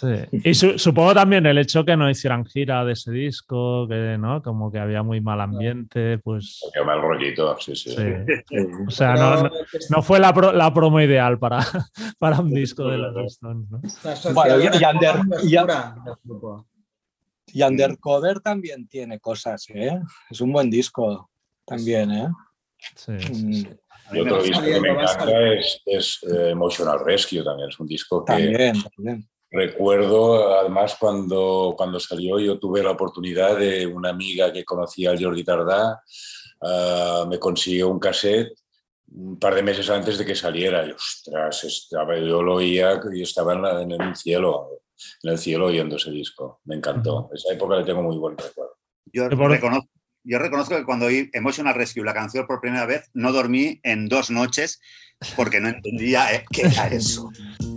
Sí. Y supongo también el hecho que no hicieran gira de ese disco, que no, como que había muy mal ambiente, pues. Qué mal rollito, sí, sí. O sea, no, no, fue la, la, promo ideal para, <laughs> para un disco de los Stones, ¿no? Bueno, y, under, y, Undercover también tiene cosas, ¿eh? Es un buen disco también, ¿eh? Sí. Mm. Y otro disco que me encanta es, es eh, Emotional Rescue también, es un disco que. También, también Recuerdo, además, cuando, cuando salió, yo tuve la oportunidad de una amiga que conocía al Jordi Tardá, ah, me consiguió un cassette un par de meses antes de que saliera. Y, ostras, estaba, yo lo oía y estaba en, el cielo, en el cielo oyendo ese disco. Me encantó. Esa época le tengo muy buen recuerdo. Yo reconozco, yo reconozco que cuando oí Emotional Rescue, la canción por primera vez, no dormí en dos noches porque no entendía eh, qué era eso. <laughs>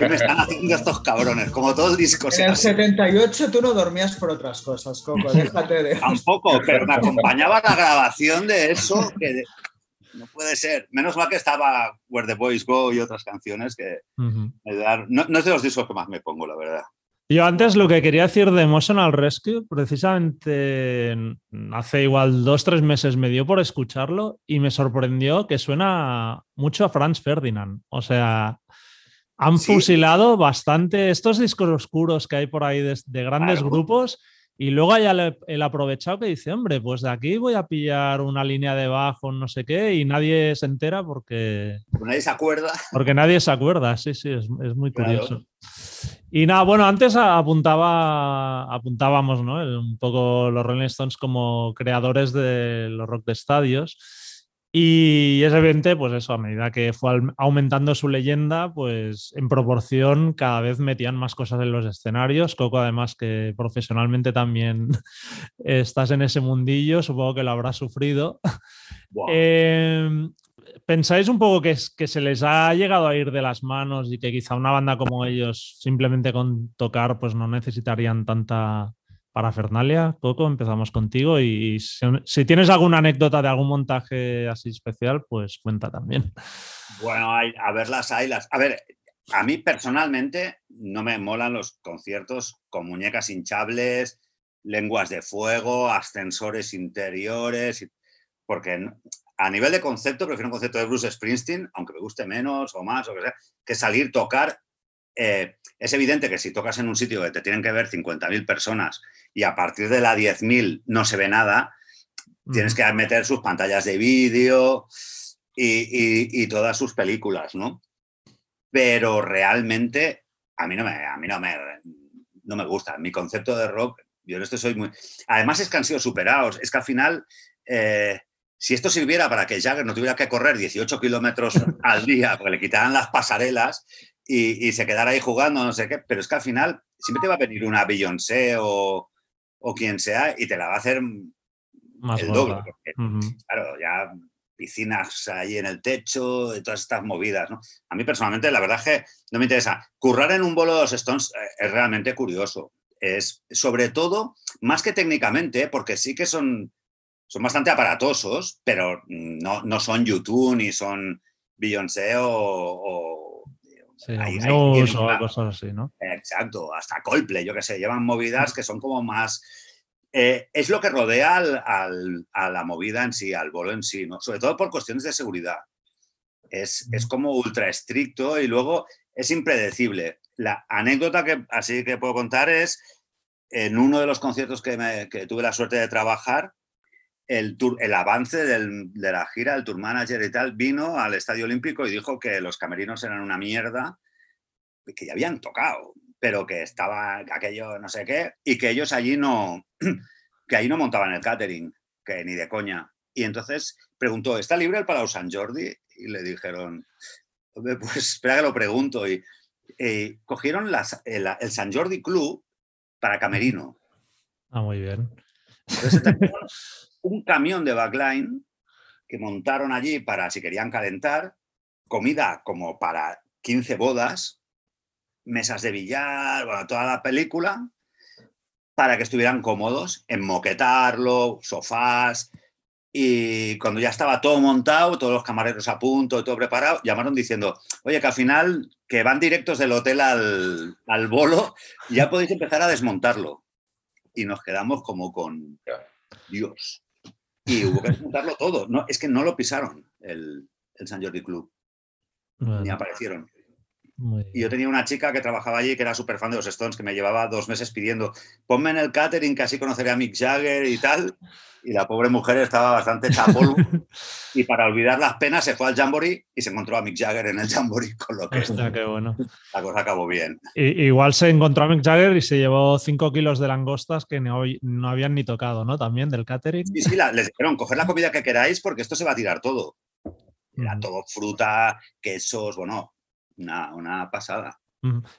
¿Qué me están haciendo estos cabrones? Como todo el disco. En el 78 tú no dormías por otras cosas, Coco, <laughs> déjate de... Tampoco, pero me acompañaba la grabación de eso, que no puede ser. Menos mal que estaba Where the Boys Go y otras canciones que me no, no, es de los discos que más me pongo, la verdad. Yo antes lo que quería decir de Emotional Rescue, precisamente hace igual dos, tres meses me dio por escucharlo y me sorprendió que suena mucho a Franz Ferdinand. O sea, han fusilado bastante estos discos oscuros que hay por ahí de, grandes grupos y luego hay el, aprovechado que dice, hombre, pues de aquí voy a pillar una línea de bajo, no sé qué, y nadie se entera porque... Porque nadie se acuerda. Porque nadie se acuerda, sí, sí, es, muy curioso. Y nada, bueno, antes apuntaba, apuntábamos, ¿no? Un poco los Rolling Stones como creadores de los rock de estadios. Y es evidente, pues eso, a medida que fue aumentando su leyenda, pues en proporción cada vez metían más cosas en los escenarios. Coco, además que profesionalmente también <laughs> estás en ese mundillo, supongo que lo habrás sufrido. <laughs> Em, ¿Pensáis un poco que, que se les ha llegado a ir de las manos y que quizá una banda como ellos simplemente con tocar pues no necesitarían tanta para Fernalia, Coco, empezamos contigo y si, tienes alguna anécdota de algún montaje así especial, pues cuenta también. Bueno, a ver las las. A ver, a mí personalmente no me molan los conciertos con muñecas hinchables, lenguas de fuego, ascensores interiores, porque a nivel de concepto prefiero un concepto de Bruce Springsteen, aunque me guste menos o más, o que sea, que salir, tocar eh, es evidente que si tocas en un sitio que te tienen que ver 50.000 personas y a partir de la 10.000 no se ve nada, tienes que meter sus pantallas de vídeo y, todas sus películas, ¿no? Pero realmente a mí no me, a mí no me, no me gusta. Mi concepto de rock, yo en esto soy muy... Además es que han sido superados. Es que al final... Eh, si esto sirviera para que Jagger no tuviera que correr 18 kilómetros <laughs> al día porque le quitaran las pasarelas, y, se quedara ahí jugando, no sé qué, pero es que al final siempre te va a venir una Beyoncé o, o quien sea y te la va a hacer Más el gorda. doble. porque. Claro, ya piscinas ahí en el techo, y todas estas movidas, ¿no? A mí personalmente, la verdad es que no me interesa. Currar en un bolo de los Stones eh, es realmente curioso. Es sobre todo, más que técnicamente, porque sí que son, son bastante aparatosos, pero no, no son YouTube ni son Beyoncé o... o- Sí, ahí- o ahí Muse tienen o una- cosas así, ¿no? Exacto, hasta Coldplay, yo que sé, llevan movidas que son como más... eh, es lo que rodea al- al- a la movida en sí, al bolo en sí, ¿no? sobre todo por cuestiones de seguridad. Es, es como ultra estricto y luego es impredecible. La anécdota que así que puedo contar es en uno de los conciertos que, me- que tuve la suerte de trabajar, el, el avance de la gira, el tour manager y tal, vino al Estadio Olímpico y dijo que los camerinos eran una mierda, que ya habían tocado, pero que estaba aquello no sé qué, y que ellos allí no, <clears throat> que ahí no montaban el catering, que ni de coña. Y entonces preguntó, ¿está libre el Palau Sant Jordi? Y le dijeron, "Hombre, pues <laughs> espera que lo pregunto. Y, cogieron el, el Sant Jordi Club para camerino. Ah, muy bien. Entonces un camión de backline que montaron allí para si querían calentar, comida como para 15 bodas, mesas de billar, bueno, toda la película, para que estuvieran cómodos, enmoquetarlo, sofás. Y cuando ya estaba todo montado, todos los camareros a punto, todo preparado, llamaron diciendo, oye, que al final, que van directos del hotel al, al bolo, ya podéis empezar a desmontarlo. Y nos quedamos como con Dios. Y hubo que desmontarlo todo. No, es que no lo pisaron el, el San Jordi Club, Bueno, ni aparecieron. Y yo tenía una chica que trabajaba allí que era súper fan de los Stones, que me llevaba dos meses pidiendo, ponme en el catering que así conoceré a Mick Jagger y tal. Y la pobre mujer estaba bastante polvo. <laughs> y para olvidar las penas se fue al Jamboree y se encontró a Mick Jagger en el Jamboree, con lo que Hostia, qué bueno. la cosa acabó bien. Igual se encontró a Mick Jagger y se llevó 5 kilos de langostas que no, no habían ni tocado, ¿no? También del catering. Y sí, la- les dijeron, coger la comida que queráis porque esto se va a tirar todo. Era Ujú. todo fruta, quesos, bueno, una, una pasada.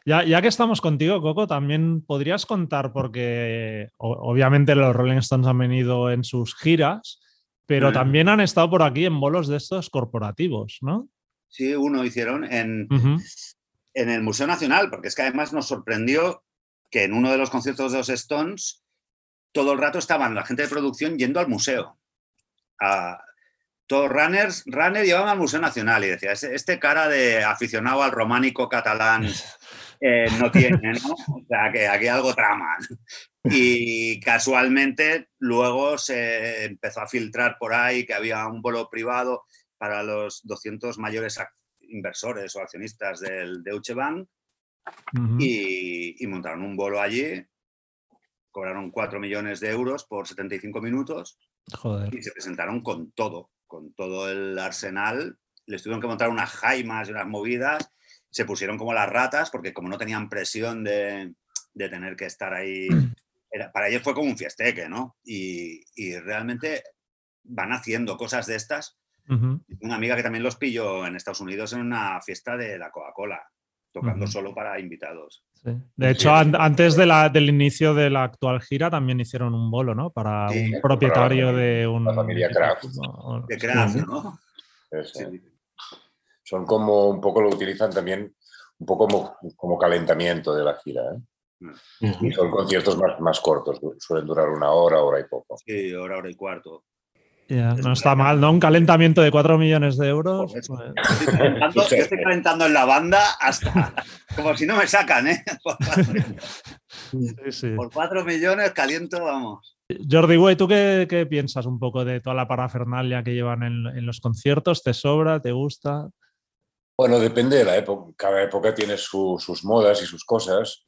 Ya, ya que estamos contigo, Coco, también podrías contar, porque obviamente los Rolling Stones han venido en sus giras, pero también han estado por aquí en bolos de estos corporativos, ¿no? Sí, uno hicieron en, en el Museo Nacional, porque es que además nos sorprendió que en uno de los conciertos de los Stones todo el rato estaban la gente de producción yendo al museo. A- todos runners, runner llevaban al Museo Nacional y decía, "Este- este cara de aficionado al románico catalán <laughs> eh, no tiene, ¿no? O sea, que aquí algo traman. Y casualmente luego se empezó a filtrar por ahí que había un vuelo privado para los 200 mayores inversores o accionistas del Deutsche Bank y, y montaron un vuelo allí, cobraron 4 millones de euros por 75 minutos Joder. y se presentaron con todo, con todo el arsenal. Les tuvieron que montar unas jaimas y unas movidas, se pusieron como las ratas porque como no tenían presión de, de tener que estar ahí, era- para ellos fue como un fiesteque, ¿no? Y, y realmente van haciendo cosas de estas. Una amiga que también los pilló en Estados Unidos en una fiesta de la Coca-Cola, tocando solo para invitados. Sí. De Sí, hecho, sí. an- antes de la- del inicio de la actual gira también hicieron un bolo, ¿no? Para Sí, un propietario para la- de un... la familia Kraft. De Kraft. ¿no? Son como un poco lo utilizan también un poco como, como calentamiento de la gira. ¿eh? Y son conciertos más, más cortos, suelen durar una hora, hora y poco. Sí, hora, hora y cuarto. Es no está mal, ¿no? Un calentamiento de 4 millones de euros. Pues, Estoy calentando, yo estoy calentando en la banda hasta <laughs> como si no me sacan, ¿eh? <laughs> Por cuatro, sí, sí. por cuatro millones caliento, vamos. Jordi Way, ¿tú qué, qué piensas un poco de toda la parafernalia que llevan en, en los conciertos? ¿Te sobra? ¿Te gusta? Bueno, depende de la época. Cada época tiene su- sus modas y sus cosas.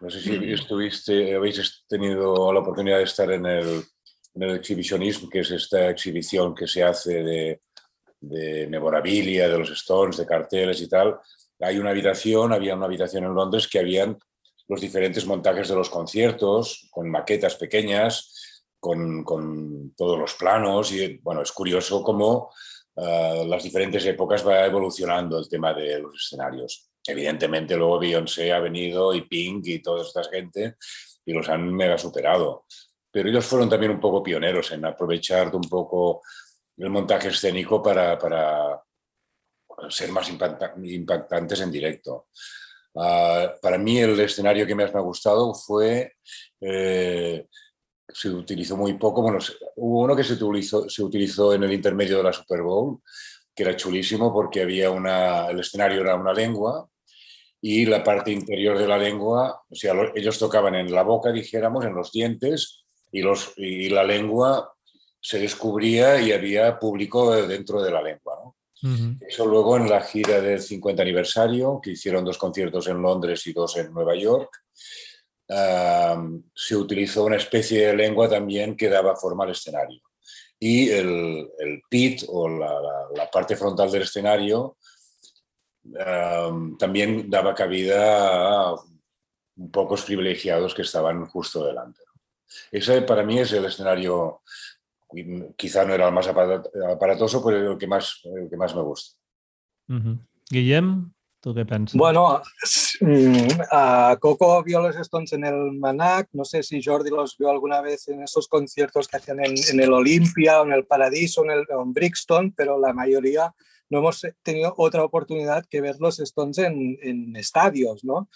No sé si estuviste, habéis tenido la oportunidad de estar en el, en el Exhibitionism, que es esta exhibición que se hace de, de memorabilia, de los Stones, de carteles y tal. Hay una habitación, había una habitación en Londres que habían los diferentes montajes de los conciertos, con maquetas pequeñas, con, con todos los planos. Y bueno, es curioso cómo uh, las diferentes épocas va evolucionando el tema de los escenarios. Evidentemente luego Beyoncé ha venido y Pink y toda esta gente y los han mega superado. Pero ellos fueron también un poco pioneros en aprovechar un poco el montaje escénico para, para ser más impactantes en directo. Ah, para mí el escenario que más me ha gustado fue, eh, se utilizó muy poco, bueno, hubo uno que se utilizó, se utilizó en el intermedio de la Super Bowl, que era chulísimo porque había una, el escenario era una lengua y la parte interior de la lengua, o sea, ellos tocaban en la boca, dijéramos, en los dientes, y, los, y la lengua se descubría y había público dentro de la lengua. ¿no? Eso luego en la gira del 50 aniversario, que hicieron dos conciertos en Londres y dos en Nueva York, se utilizó una especie de lengua también que daba forma al escenario. Y el, el pit o la, la, parte frontal del escenario también daba cabida a pocos privilegiados que estaban justo delante. Ese para mí es el escenario quizá no era el más aparatoso, pero el que más, el que más me gusta. Guillem, ¿tú qué piensas? Bueno, mm, Coco vio los Stones en el Manac, no sé si Jordi los vio alguna vez en esos conciertos que hacían en, el Olimpia, o en el Paradiso, en el en Brixton, pero la mayoría no hemos tenido otra oportunidad que ver los Stones en, en estadios, ¿no?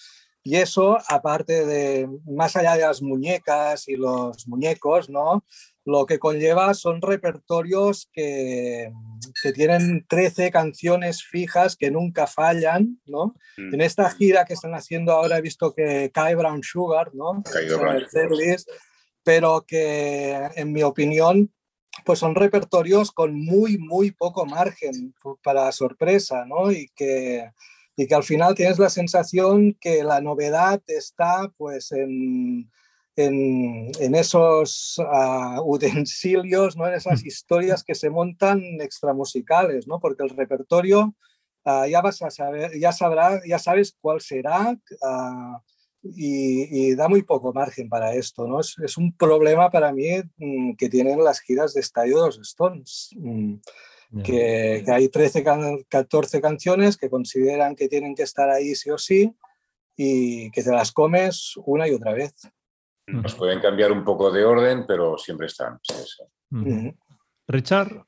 Y eso, aparte de, más allá de las muñecas y los muñecos, ¿no? lo que conlleva son repertorios que, que, tienen 13 canciones fijas que nunca fallan, ¿no? Mm. En esta gira que están haciendo ahora he visto que Kai Brown Sugar, ¿no? pero que en mi opinión pues son repertorios con muy, muy poco margen para sorpresa, ¿no? Y que, y que al final tienes la sensación que la novedad está pues en en, esos uh, utensilios, ¿no? en esas mm. historias que se montan extramusicales, ¿no? porque el repertorio uh, ya vas a saber, ya sabrá, ya sabes cuál será uh, y, y, da muy poco margen para esto. ¿no? Es, es un problema para mí mm, que tienen las giras de estadio de los Stones. Mm, que, que, hay 13, 14 canciones que consideran que tienen que estar ahí sí o sí y que te las comes una y otra vez. Nos pueden cambiar un poco de orden, pero siempre están. Richard.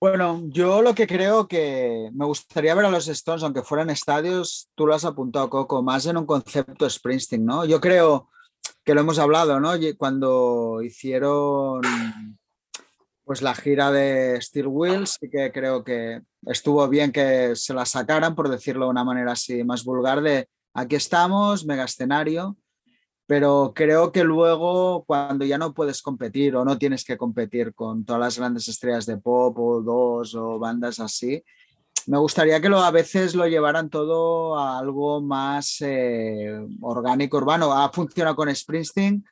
Bueno, yo lo que creo que me gustaría ver a los Stones, aunque fueran estadios, tú lo has apuntado, Coco, más en un concepto Springsteen, ¿no? Yo creo que lo hemos hablado, ¿no? Cuando hicieron pues la gira de Steel Wheels, que creo que estuvo bien que se la sacaran, por decirlo de una manera así más vulgar, de aquí estamos, mega escenario, pero creo que luego cuando ya no puedes competir o no tienes que competir con todas las grandes estrellas de pop o dos o bandas así, me gustaría que lo, a veces lo llevaran todo a algo más eh, orgánico, urbano. Ha funcionado con Springsteen,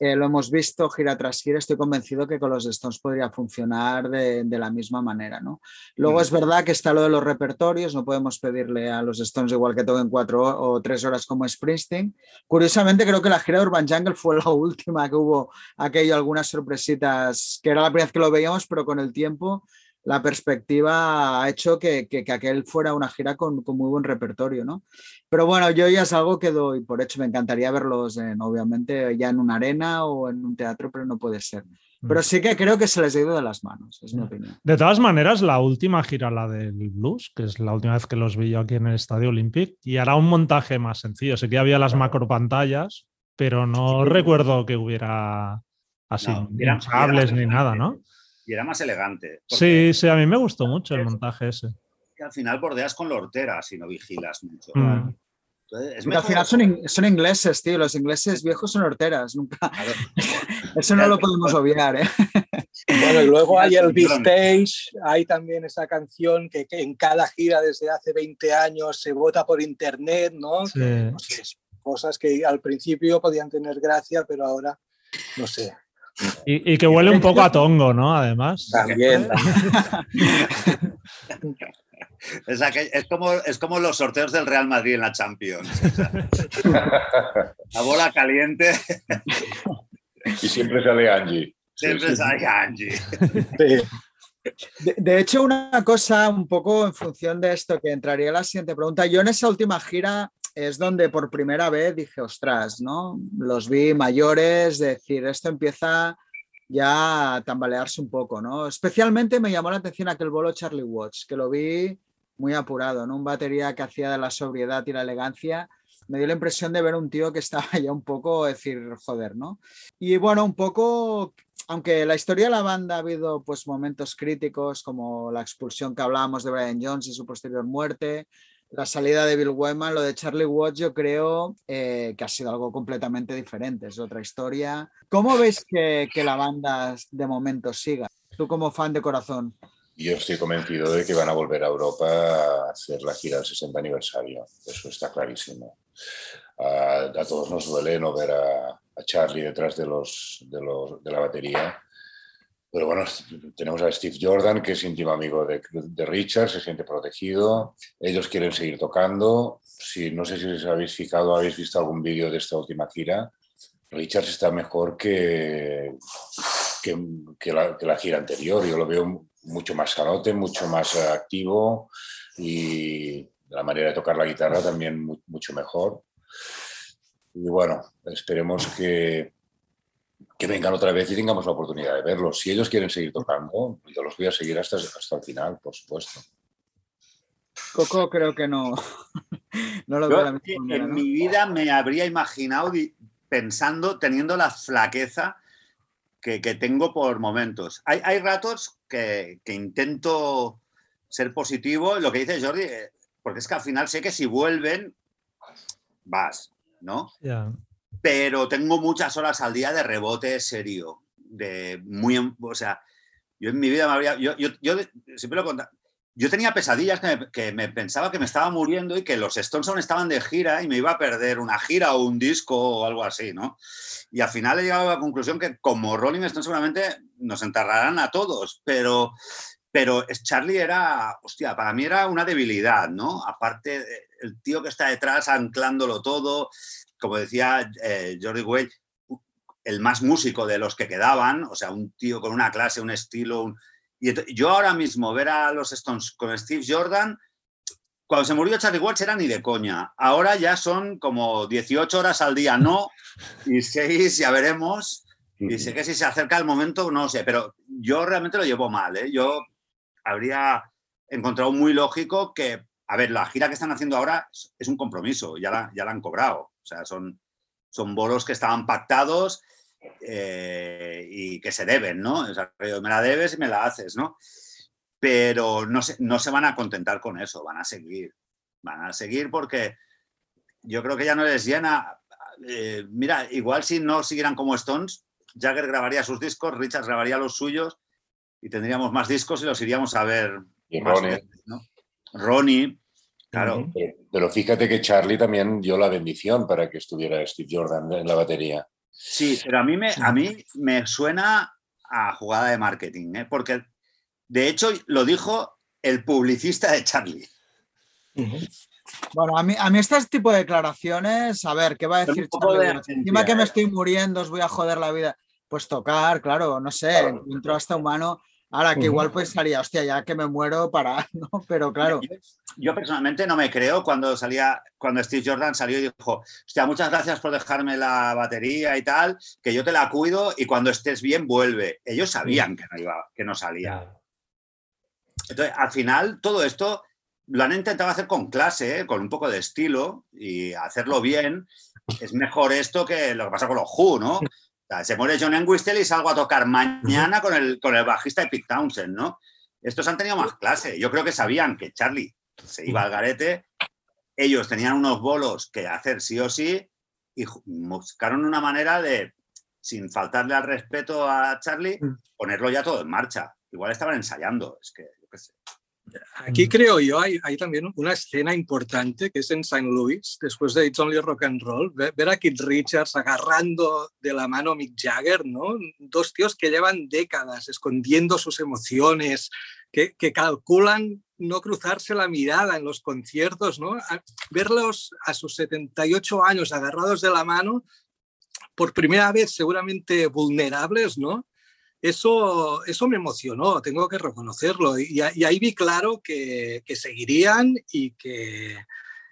eh, lo hemos visto gira tras gira, estoy convencido que con los Stones podría funcionar de, la misma manera. ¿no? Luego es verdad que está lo de los repertorios, no podemos pedirle a los Stones igual que toquen cuatro o tres horas como Springsteen. Curiosamente creo que la gira de Urban Jungle fue la <laughs> última que hubo aquello, algunas sorpresitas, que era la primera vez que lo veíamos, pero con el tiempo la perspectiva ha hecho que, aquel fuera una gira con, muy buen repertorio, ¿no? Pero bueno, yo ya es algo que doy por hecho, me encantaría verlos en, obviamente ya en una arena o en un teatro, pero no puede ser. Pero mm. sí que creo que se les ha ido de las manos, es mi opinión. De todas maneras, la última gira, la del Blues, que es la última vez que los vi yo aquí en el Estadio Olympic, y hará un montaje más sencillo. Sé que había las macro pantallas, pero no recuerdo que hubiera así no, cables ni nada, ¿no? Y era más elegante. Sí, sí, a mí me gustó mucho el montaje ese. Y al final bordeas con la hortera si no vigilas mucho. Mm. al final son, ingleses, tío. Los ingleses viejos son horteras. Nunca. <laughs> Eso no lo podemos obviar, ¿eh? Bueno, y luego hay el B-Stage, hay también esa canción que, en cada gira desde hace 20 años se vota por internet, ¿no? cosas que al principio podían tener gracia, pero ahora, no sé, y, que huele un poco a tongo, ¿no? Además. También. <laughs> es, como, es como los sorteos del Real Madrid en la Champions. <laughs> la bola caliente. y siempre sale Angie. Siempre sale Angie. De, de, hecho, una cosa un poco en función de esto que entraría la siguiente pregunta. Yo en esa última gira es donde por primera vez dije, ostras, ¿no? Los vi mayores, decir, esto empieza ya a tambalearse un poco, ¿no? Especialmente me llamó la atención aquel bolo Charlie Watts, que lo vi muy apurado, ¿no? Un batería que hacía de la sobriedad y la elegancia. Me dio la impresión de ver un tío que <laughs> estaba ya un poco, decir, joder, ¿no? Y bueno, un poco, aunque la historia de la banda ha habido pues momentos críticos como la expulsión que hablábamos de Brian Jones y su posterior muerte, la salida de Bill Wyman, lo de Charlie Watts, yo creo eh, que ha sido algo completamente diferente, es otra historia. ¿Cómo ves que, la banda de momento siga? Tú como fan de corazón. Yo estoy convencido de que van a volver a Europa a hacer la gira del 60 aniversario, eso está clarísimo. A, todos nos duele no ver a, Charlie detrás de, los, de la batería, pero bueno, tenemos a Steve Jordan, que es íntimo amigo de, de, Richard, se siente protegido. Ellos quieren seguir tocando. Si, no sé si os habéis fijado, habéis visto algún vídeo de esta última gira. Richard está mejor que, que, que, la, que, la, gira anterior. Yo lo veo mucho más sanote, mucho más activo y la manera de tocar la guitarra también mucho mejor. Y bueno, esperemos que, que vengan otra vez y tengamos la oportunidad de verlos. Si ellos quieren seguir tocando, yo los voy a seguir hasta, hasta el final, por supuesto. Coco creo que no, <laughs> no lo veo En manera, ¿no? mi vida me habría imaginado pensando, teniendo la flaqueza que, que tengo por momentos. Hay, hay ratos que, que, intento ser positivo, lo que dice Jordi, eh, porque es que al final sé que si vuelven, vas, ¿no? Yeah pero tengo muchas horas al día de rebote serio, de muy, o sea, yo en mi vida me habría, yo, yo, yo siempre lo contaba, yo tenía pesadillas que me, que me, pensaba que me estaba muriendo y que los Stones aún estaban de gira y me iba a perder una gira o un disco o algo así, ¿no? Y al final he llegado a la conclusión que como Rolling Stones seguramente nos enterrarán a todos, pero, pero Charlie era, hostia, para mí era una debilidad, ¿no? Aparte, el tío que está detrás anclándolo todo, como decía eh, Jordi Well, el más músico de los que quedaban, o sea, un tío con una clase, un estilo. Un... Y yo ahora mismo ver a los Stones con Steve Jordan, cuando se murió Charlie Watts era ni de coña. Ahora ya son como 18 horas al día, no, y 6 ya veremos. Y sé que si se acerca el momento, no sé, pero yo realmente lo llevo mal. ¿eh? Yo habría encontrado muy lógico que, a ver, la gira que están haciendo ahora es un compromiso, ya la, ya la han cobrado. O sea, son, son bolos que estaban pactados eh, y que se deben, ¿no? O sea, me la debes y me la haces, ¿no? Pero no se, no se van a contentar con eso, van a seguir. Van a seguir porque yo creo que ya no les llena. Eh, mira, igual si no siguieran como Stones, Jagger grabaría sus discos, Richards grabaría los suyos y tendríamos más discos y los iríamos a ver. Y Ronnie. Veces, ¿no? Ronnie, Claro. Pero, pero, fíjate que Charlie también dio la bendición para que estuviera Steve Jordan en la batería. Sí, pero a mí me, a mí me suena a jugada de marketing, ¿eh? porque de hecho lo dijo el publicista de Charlie. Uh -huh. Bueno, a mí, a mí este tipo de declaraciones, a ver, ¿qué va a decir Charlie? De Encima que me estoy muriendo, os voy a joder la vida. Pues tocar, claro, no sé, claro. encuentro hasta humano Ahora que igual pues salía, hostia, ya que me muero para, <laughs> ¿no? Pero claro. Yo, yo, personalmente no me creo cuando salía, cuando Steve Jordan salió y dijo, hostia, muchas gracias por dejarme la batería y tal, que yo te la cuido y cuando estés bien vuelve. Ellos sabían que no iba, que no salía. Entonces, al final, todo esto lo han intentado hacer con clase, ¿eh? con un poco de estilo y hacerlo bien. Es mejor esto que lo que pasa con los Who, ¿no? <laughs> sea, se muere John Entwistle y salgo a tocar mañana con el, con el bajista de Pete Townsend, ¿no? Estos han tenido más clase. Yo creo que sabían que Charlie se iba al garete, ellos tenían unos bolos que hacer sí o sí y buscaron una manera de, sin faltarle al respeto a Charlie, ponerlo ya todo en marcha. Igual estaban ensayando, es que yo qué sé. Aquí creo yo hay, hay, también una escena importante que es en St. Louis, después de It's Only Rock and Roll, ver, a Keith Richards agarrando de la mano a Mick Jagger, ¿no? Dos tíos que llevan décadas escondiendo sus emociones, que, que calculan no cruzarse la mirada en los conciertos, ¿no? Verlos a sus 78 años agarrados de la mano, por primera vez seguramente vulnerables, ¿no? Eso, eso me emocionó, tengo que reconocerlo. Y, y ahí vi claro que, que seguirían y que,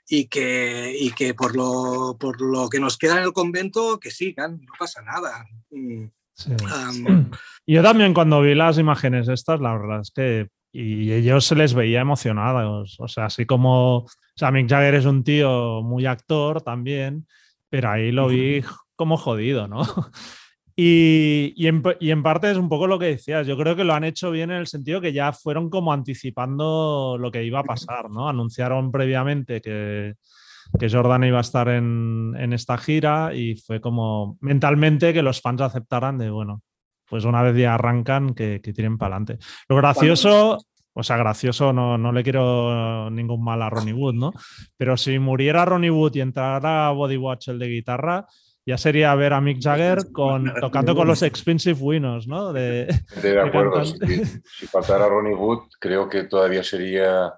y que, y que por, lo, por lo que nos queda en el convento, que sigan, no pasa nada. Mm, Sí. Um, <clears throat> yo también cuando vi las imágenes estas, la verdad es que y ellos se les veía emocionados. O sea, así como o sea, Mick Jagger es un tío muy actor también, pero ahí lo vi como jodido, ¿no? <laughs> Y, y, en, y, en, parte es un poco lo que decías. Yo creo que lo han hecho bien en el sentido que ya fueron como anticipando lo que iba a pasar, ¿no? Anunciaron previamente que, que Jordan iba a estar en, en, esta gira y fue como mentalmente que los fans aceptaran de, bueno, pues una vez ya arrancan, que, que tiren para adelante. Lo gracioso, o sea, gracioso, no, no, le quiero ningún mal a Ronnie Wood, ¿no? Pero si muriera Ronnie Wood y entrara Body Watch el de guitarra, ya sería ver a Mick Jagger <laughs> con, <laughs> tocando con los Expensive Winos, ¿no? De, de acuerdo, si, si, faltara Ronnie Wood, creo que todavía sería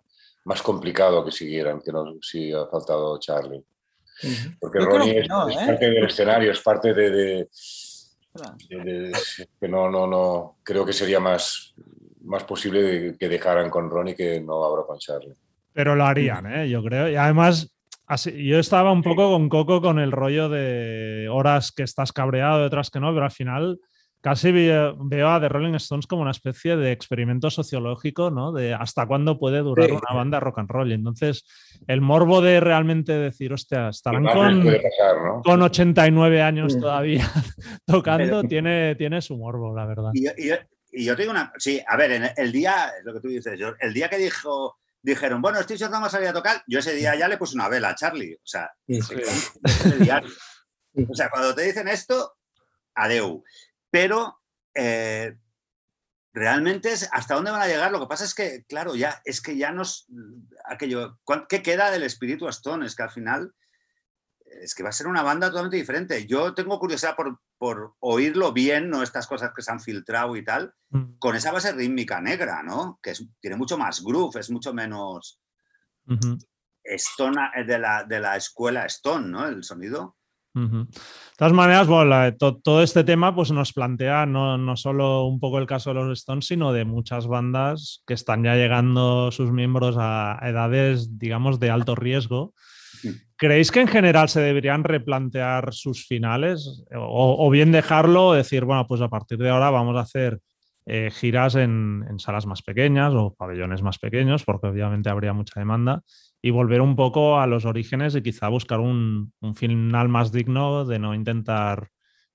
más complicado que siguieran, que no si ha faltado Charlie. Porque Yo Ronnie es, no, ¿eh? es, parte del escenario, es parte de, de, de, que no, no, no, creo que sería más, más posible que dejaran con Ronnie que no ahora con Charlie. Pero lo harían, ¿eh? yo creo. Y además, así, yo estaba un poco con Coco con el rollo de horas que estás cabreado, otras que no, pero al final casi veo, a The Rolling Stones como una especie de experimento sociológico, ¿no? De hasta cuándo puede durar sí. una banda rock and roll. Y entonces, el morbo de realmente decir, hostia, estarán con, pasar, ¿no? con 89 años sí. todavía <laughs> tocando, Pero, tiene, tiene su morbo, la verdad. Y, y, y, yo te digo una. Sí, a ver, en el día, lo que tú dices, yo, el día que dijo. Dijeron, bueno, Steve Jordan va a salir a tocar. Yo ese día ya le puse una vela a Charlie. O sea, sí. o sea, cuando te dicen esto, adeu pero eh, realmente es hasta dónde van a llegar. Lo que pasa es que, claro, ya es que ya nos aquello. ¿Qué queda del espíritu Stone? Es que al final es que va a ser una banda totalmente diferente. Yo tengo curiosidad por, por oírlo bien, no estas cosas que se han filtrado y tal, mm. con esa base rítmica negra, ¿no? Que es, tiene mucho más groove, es mucho menos uh -huh. Stone de la, de la escuela Stone, ¿no? El sonido. Uh -huh. De todas maneras, bueno, la, to, todo este tema pues, nos plantea no, no, solo un poco el caso de los Stones, sino de muchas bandas que están ya llegando sus miembros a edades, digamos, de alto riesgo. ¿Creéis que en general se deberían replantear sus finales? O, bien dejarlo, decir, bueno, pues a partir de ahora vamos a hacer eh, giras en, salas más pequeñas o pabellones más pequeños, porque obviamente habría mucha demanda, y volver un poco a los orígenes y quizá buscar un final más digno de no intentar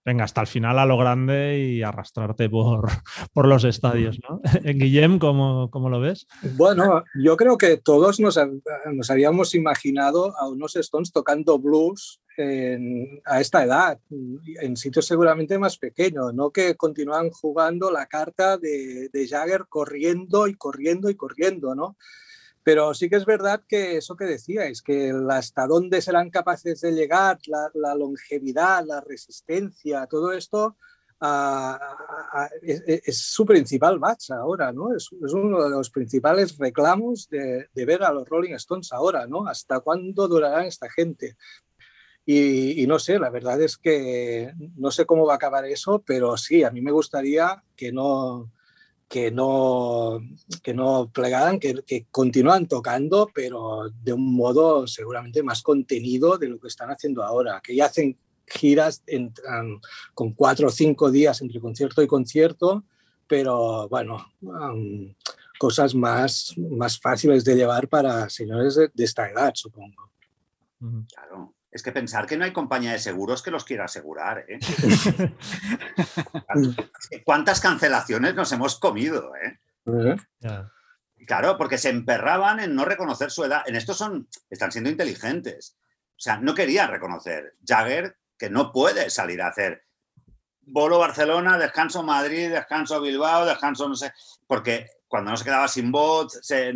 venga, hasta el final a lo grande y arrastrarte por, <laughs> por los estadios, ¿no? <laughs> Guillem, ¿cómo, ¿cómo, lo ves? Bueno, yo creo que todos nos, nos habíamos imaginado a unos Stones tocando blues en, a esta edad, en sitios seguramente más pequeños, no que continúan jugando la carta de, de Jagger corriendo y corriendo y corriendo, ¿no? Pero sí que es verdad que eso que decíais, que hasta dónde serán capaces de llegar, la, la longevidad, la resistencia, todo esto es, es, su principal match ahora, ¿no? Es, es, uno de los principales reclamos de, de, ver a los Rolling Stones ahora, ¿no? ¿Hasta cuándo durarán esta gente? Y, y, no sé, la verdad es que no sé cómo va a acabar eso, pero sí, a mí me gustaría que no, que no, que no plegaran, que, que continúan tocando, pero de un modo seguramente más contenido de lo que están haciendo ahora, que ya hacen giras en, um, con cuatro o cinco días entre concierto y concierto, pero bueno, um, cosas más, más fáciles de llevar para señores de, de esta edad, supongo. Claro. Es que pensar que no hay compañía de seguros que los quiera asegurar. ¿eh? <laughs> ¿Cuántas cancelaciones nos hemos comido? ¿eh? Yeah. Claro, porque se emperraban en no reconocer su edad. En esto son, están siendo inteligentes. O sea, no querían reconocer. Jagger, que no puede salir a hacer bolo Barcelona, descanso Madrid, descanso Bilbao, descanso no sé. Porque cuando no se quedaba sin voz, se,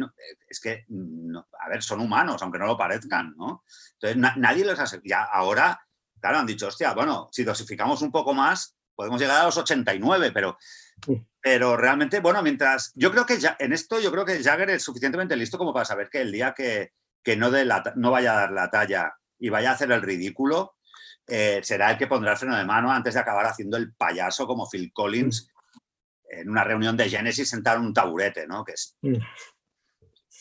es que, no, a ver, son humanos, aunque no lo parezcan, ¿no? Entonces, na, nadie les hace. Ya ahora, claro, han dicho, hostia, bueno, si dosificamos un poco más, podemos llegar a los 89, pero, pero realmente, bueno, mientras. Yo creo que ya, en esto, yo creo que Jagger es suficientemente listo como para saber que el día que, que no, de la, no vaya a dar la talla y vaya a hacer el ridículo, eh, será el que pondrá el freno de mano antes de acabar haciendo el payaso como Phil Collins en una reunión de Genesis sentado en un taburete, ¿no? Que es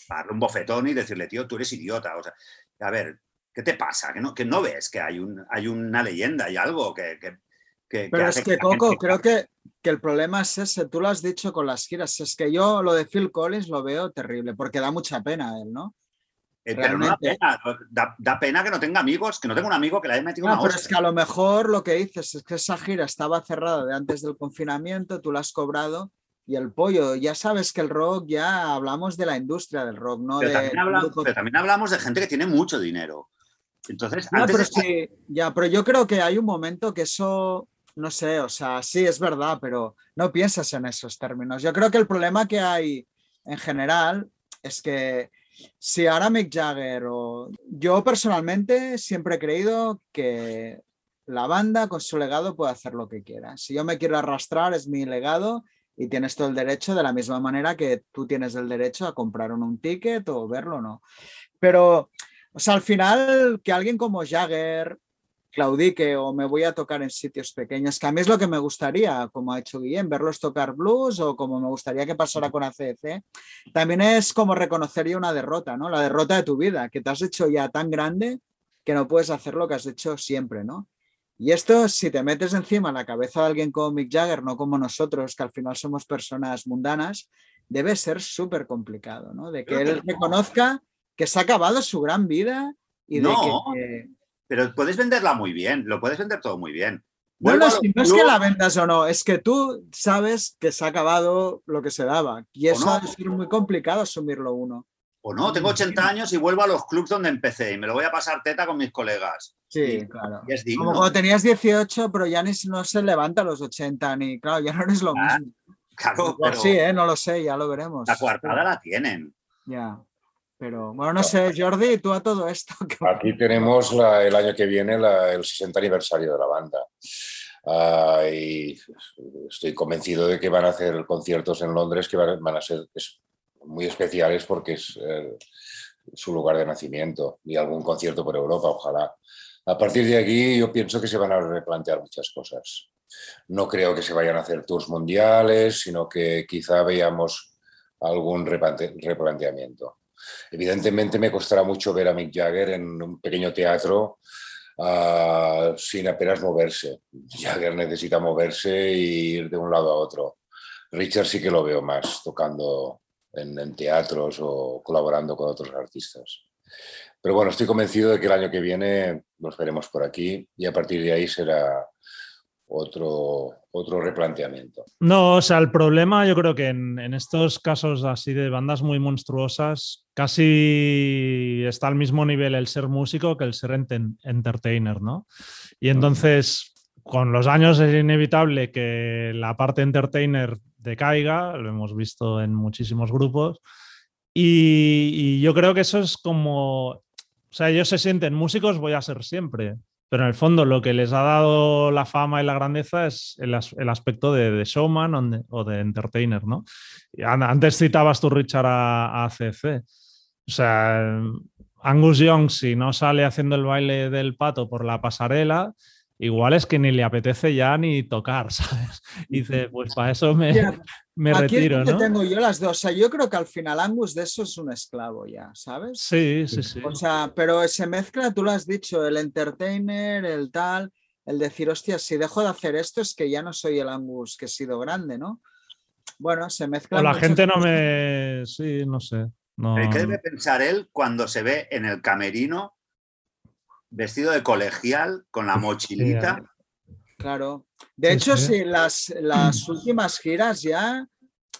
darle un bofetón y decirle, tío, tú eres idiota. O sea, A ver, ¿qué te pasa? ¿Que no, que no ves que hay, un, hay una leyenda, hay algo que... que, que Pero hace es que, Coco, gente- creo que, que el problema es ese, tú lo has dicho con las giras, es que yo lo de Phil Collins lo veo terrible, porque da mucha pena a él, ¿no? Eh, pero no da pena, da, da pena que no tenga amigos, que no tenga un amigo que le haya metido No, una pero hostia. es que a lo mejor lo que dices es que esa gira estaba cerrada de antes del confinamiento, tú la has cobrado y el pollo, ya sabes que el rock, ya hablamos de la industria del rock, no Pero de también, habla- grupos- pero también hablamos de gente que tiene mucho dinero. Entonces, No, antes pero de- sí, ya, pero yo creo que hay un momento que eso, no sé, o sea, sí es verdad, pero no piensas en esos términos. Yo creo que el problema que hay en general es que si ahora Mick Jagger o yo personalmente siempre he creído que la banda con su legado puede hacer lo que quiera. Si yo me quiero arrastrar es mi legado y tienes todo el derecho de la misma manera que tú tienes el derecho a comprar un, ticket o verlo no. Pero, o sea, al final que alguien como Jagger claudique o me voy a tocar en sitios pequeños, que a mí es lo que me gustaría, como ha hecho Guillem, verlos tocar blues o como me gustaría que pasara con ACDC, también es como reconocer ya una derrota, ¿no? La derrota de tu vida, que te has hecho ya tan grande que no puedes hacer lo que has hecho siempre, ¿no? Y esto, si te metes encima en la cabeza de alguien como Mick Jagger, no como nosotros, que al final somos personas mundanas, debe ser súper complicado, ¿no? De que él no. reconozca que se ha acabado su gran vida y de No. que... pero puedes venderla muy bien, lo puedes vender todo muy bien. No, no, si no es que la vendas o no, es que tú sabes que se ha acabado lo que se daba. Y eso no. ser muy complicado asumirlo uno. O no, tengo 80 años y vuelvo a los clubs donde empecé y me lo voy a pasar teta con mis colegas. Sí, Y- claro. Y es digno. Como cuando tenías 18, pero ya ni, no se levanta a los 80, ni claro, ya no eres lo Ah, mismo. Claro, pero sí, ¿eh? no lo sé, ya lo veremos. la coartada la tienen. Ya. Pero bueno, no sé, Jordi, tú a todo esto. <laughs> ¿qué Aquí tenemos la- el año que viene la- el 60 aniversario de la banda. Ah, y estoy convencido de que van a hacer conciertos en Londres que van, van a ser es- muy especiales porque es eh, su lugar de nacimiento y algún concierto por Europa, ojalá. A partir de aquí yo pienso que se van a replantear muchas cosas. No creo que se vayan a hacer tours mundiales, sino que quizá veamos algún replante- replanteamiento. Evidentemente me costará mucho ver a Mick Jagger en un pequeño teatro ah, sin apenas moverse. Jagger necesita moverse e ir de un lado a otro. Richard sí que lo veo más tocando en, teatros o colaborando con otros artistas. Pero bueno, estoy convencido de que el año que viene los veremos por aquí y a partir de ahí será otro, otro replanteamiento. No, o sea, el problema yo creo que en, en estos casos así de bandas muy monstruosas, casi está al mismo nivel el ser músico que el ser enten- entertainer, ¿no? Y entonces, con los años es inevitable que la parte entertainer decaiga, lo hemos visto en muchísimos grupos, y, y yo creo que eso es como, o sea, ellos se sienten músicos, voy a ser siempre, pero en el fondo lo que les ha dado la fama y la grandeza es el, as- el aspecto de, showman o de, entertainer, ¿no? Antes citabas tú, Richard, a, a ACC. O sea, Angus Young, si no sale haciendo el baile del pato por la pasarela, igual es que ni le apetece ya ni tocar, <laughs> ¿sabes? Y dice, pues para eso me, Ya, me Aquí retiro, donde ¿no? tengo yo las dos. O sea, yo creo que al final Angus de eso es un esclavo ya, ¿sabes? Sí, sí, sí. O sea, pero se mezcla, tú lo has dicho, el entertainer, el tal, el decir, hostia, si dejo de hacer esto es que ya no soy el Angus que he sido grande, ¿no? Bueno, se mezcla. O la gente no me... Sí, no sé. No, ¿Pero ¿Qué debe pensar él cuando se ve en el camerino vestido de colegial con la mochilita? Claro. De hecho, sí. las, las últimas giras ya,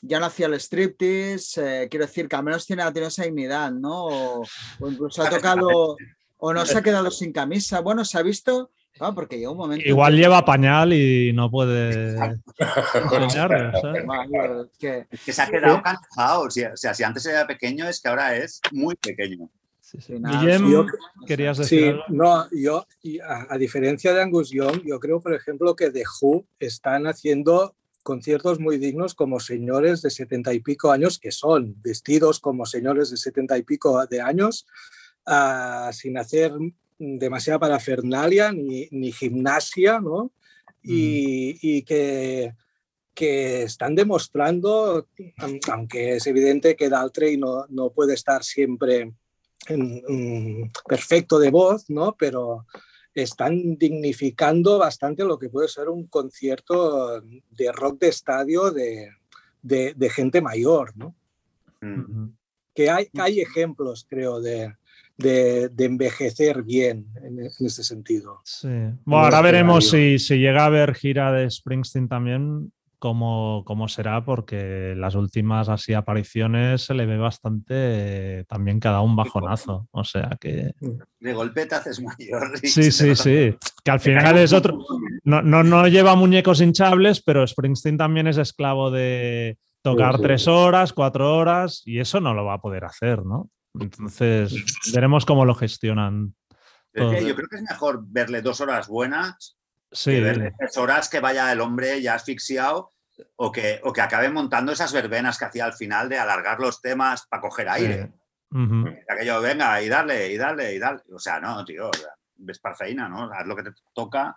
ya no hacía el striptease, eh, quiero decir que al menos tiene, tenido esa dignidad, ¿no? O, o incluso ha tocado, o no se ha quedado sin camisa. Bueno, se ha visto, porque llega un momento. Igual lleva pañal y no puede <laughs> que- Es que se ha quedado cansado. O sea, si antes era pequeño, es que ahora es muy pequeño. Sí, sí. Guillem, yo- querías decir Sí, algo? no, yo, a, a diferencia de Angus Young, yo creo, por ejemplo, que The Who están haciendo conciertos muy dignos como señores de setenta y pico años, que son vestidos como señores de setenta y pico de años, ah, sin hacer demasiada parafernalia ni, ni gimnasia, ¿no? Y, y que, que están demostrando, aunque es evidente que Daltrey no, no puede estar siempre perfecto de voz, ¿no? Pero están dignificando bastante lo que puede ser un concierto de rock de estadio de, de, gente mayor, ¿no? Mm. Que hay, hay ejemplos, creo, de, de, envejecer bien en, ese sentido. Sí. Bueno, ahora veremos si, si, llega a haber gira de Springsteen también, cómo, cómo, será, porque las últimas así apariciones se le ve bastante también cada un bajonazo. O sea que. De golpe te haces mayor. <laughs> Sí, sí, sí. Que al final es otro. No, no, no lleva muñecos hinchables, pero Springsteen también es esclavo de tocar tres horas, cuatro horas, y eso no lo va a poder hacer, ¿no? Entonces, veremos cómo lo gestionan. yo creo que es mejor verle dos horas buenas que verle tres horas que vaya el hombre ya asfixiado o que, o que acabe montando esas verbenas que hacía al final de alargar los temas para coger aire. Que yo venga y darle, y darle, y darle. O sea, no, tío, ves parceína, ¿no? Haz lo que te toca,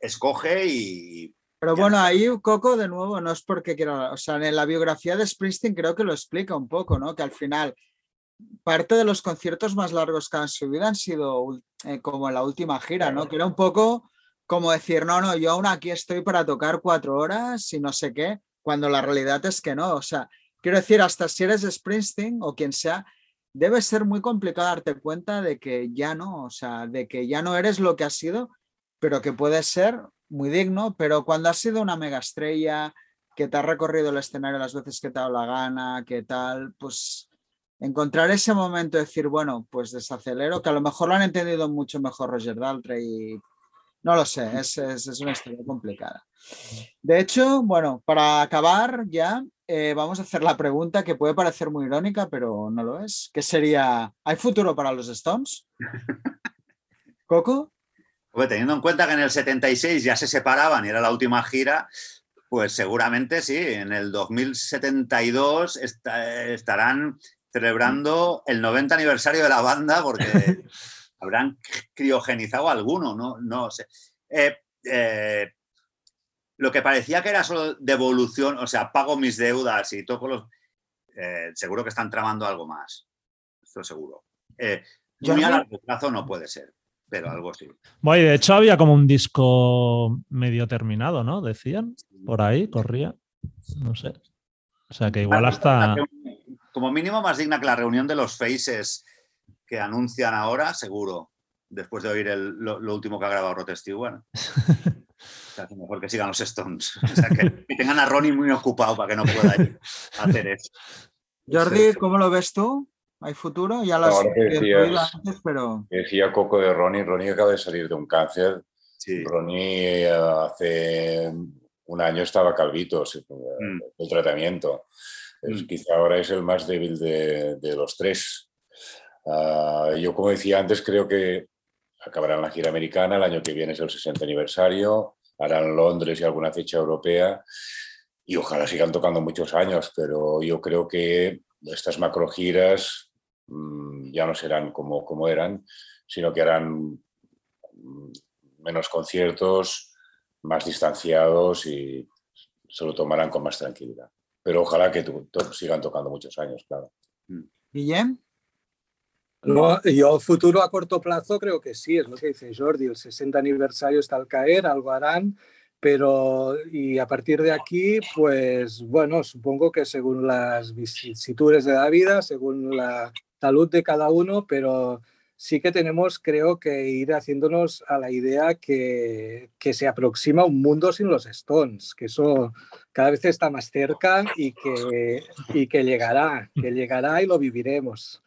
escoge y pero bueno, ahí Coco, de nuevo, no es porque quiera, o sea, en la biografía de Springsteen creo que lo explica un poco, ¿no? Que al final parte de los conciertos más largos que han subido han sido eh, como en la última gira, ¿no? Que era un poco como decir, no, no, yo aún aquí estoy para tocar cuatro horas y no sé qué, cuando la realidad es que no. O sea, quiero decir, hasta si eres Springsteen o quien sea, debe ser muy complicado darte cuenta de que ya no, o sea, de que ya no eres lo que has sido, pero que puedes ser muy digno, pero cuando has sido una mega estrella, que te ha recorrido el escenario las veces que te ha dado la gana, que tal, pues encontrar ese momento de decir, bueno, pues desacelero, que a lo mejor lo han entendido mucho mejor Roger Daltrey y no lo sé, es, es, una historia complicada. De hecho, bueno, para acabar ya, eh, vamos a hacer la pregunta que puede parecer muy irónica, pero no lo es, que sería, ¿hay futuro para los Stones? <laughs> ¿Coco? teniendo en cuenta que en el 76 ya se separaban y era la última gira, pues seguramente sí, en el 2072 estarán celebrando el 90 aniversario de la banda porque <laughs> habrán criogenizado alguno, no, no sé. Eh, eh, lo que parecía que era solo devolución, o sea, pago mis deudas y todos los... Eh, seguro que están tramando algo más, esto seguro. muy a largo plazo no puede ser pero algo así. Bueno, de hecho había como un disco medio terminado, ¿no? Decían, por ahí, corría. No sé. O sea que igual hasta... Como mínimo más digna que la reunión de los Faces que anuncian ahora, seguro, después de oír lo, último que ha grabado Rod Stewart. <laughs> O mejor que sigan los Stones. <laughs> O sea, que, tengan a Ronnie muy ocupado para que no pueda hacer eso. Jordi, ¿cómo lo ves tú? ¿Hay futuro? Ya lo has antes, pero... Decía Coco de Ronnie. Ronnie acaba de salir de un cáncer. Ronnie eh, hace un año estaba calvito, mm. el tratamiento. Mm. quizá ahora es el más débil de, los tres. Ah, yo, como decía antes, creo que acabarán la gira americana, el año que viene es el 60 aniversario, harán Londres y alguna fecha europea y ojalá sigan tocando muchos años, pero yo creo que estas macro giras Mm, ya no serán como, como eran, sino que harán mm, menos conciertos, más distanciados y se lo tomarán con más tranquilidad. Pero ojalá que sigan tocando muchos años, claro. Guillem. No, yo futuro a corto plazo creo que sí, es lo que dice Jordi, el 60 aniversario está al caer, algo harán, pero y a partir de aquí, pues bueno, supongo que según las vicisitudes de la vida, según la salud de cada uno, pero sí que tenemos, creo que ir haciéndonos a la idea que, que, se aproxima un mundo sin los Stones, que eso cada vez está más cerca y que, y que llegará, que llegará y lo viviremos.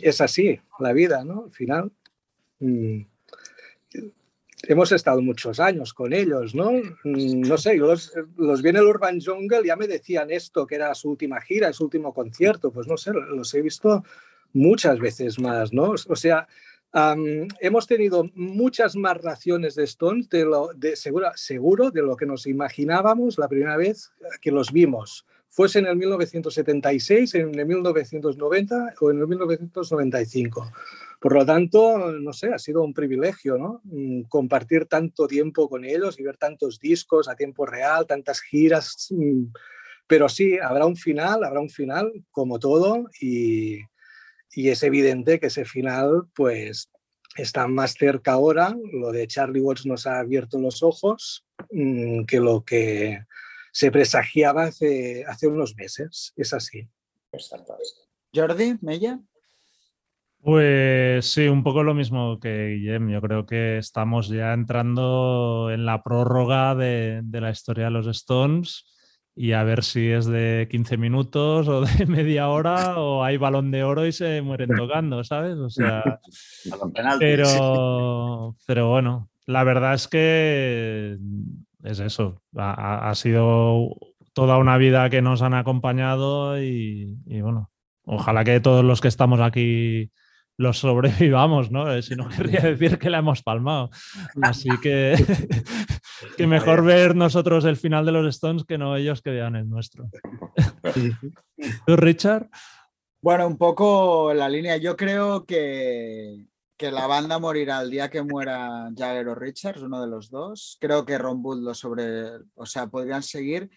Es así, la vida, ¿no? Al final. Mm, hemos estado muchos años con ellos, ¿no? Mm, no sé, los, los vi en el Urban Jungle, ya me decían esto, que era su última gira, su último concierto, pues no sé, los he visto muchas veces más, ¿no? O sea, hemos tenido muchas más raciones de Stones de, seguro, seguro de lo que nos imaginábamos la primera vez que los vimos. Fuese en el 1976, en el 1990 o en el 1995. Por lo tanto, no sé, ha sido un privilegio, ¿no? Mm, compartir tanto tiempo con ellos y ver tantos discos a tiempo real, tantas giras. Mm, pero sí, habrá un final, habrá un final, como todo, y, y es evidente que ese final, pues, está más cerca ahora. Lo de Charlie Watts nos ha abierto los ojos mm, que lo que se presagiaba hace, hace unos meses. Es así. Jordi, Mella. Pues sí, un poco lo mismo que Guillem. Yo creo que estamos ya entrando en la prórroga de, de, la historia de los Stones y a ver si es de 15 minutos o de <laughs> media hora o hay balón de oro y se mueren tocando, ¿sabes? O sea, pero, pero bueno, la verdad es que es eso. Ha, ha sido toda una vida que nos han acompañado y, y bueno, ojalá que todos los que estamos aquí los sobrevivamos, ¿no? Eh, si no querría decir que la hemos palmado. <laughs> Así que, <laughs> que mejor ver nosotros el final de los Stones que no ellos que vean el nuestro. ¿Tú, Richard? Bueno, un poco la línea. Yo creo que, que la banda morirá el día que muera Jagger o Richards, uno de los dos. Creo que Ron Wood lo sobre, o sea, podrían seguir.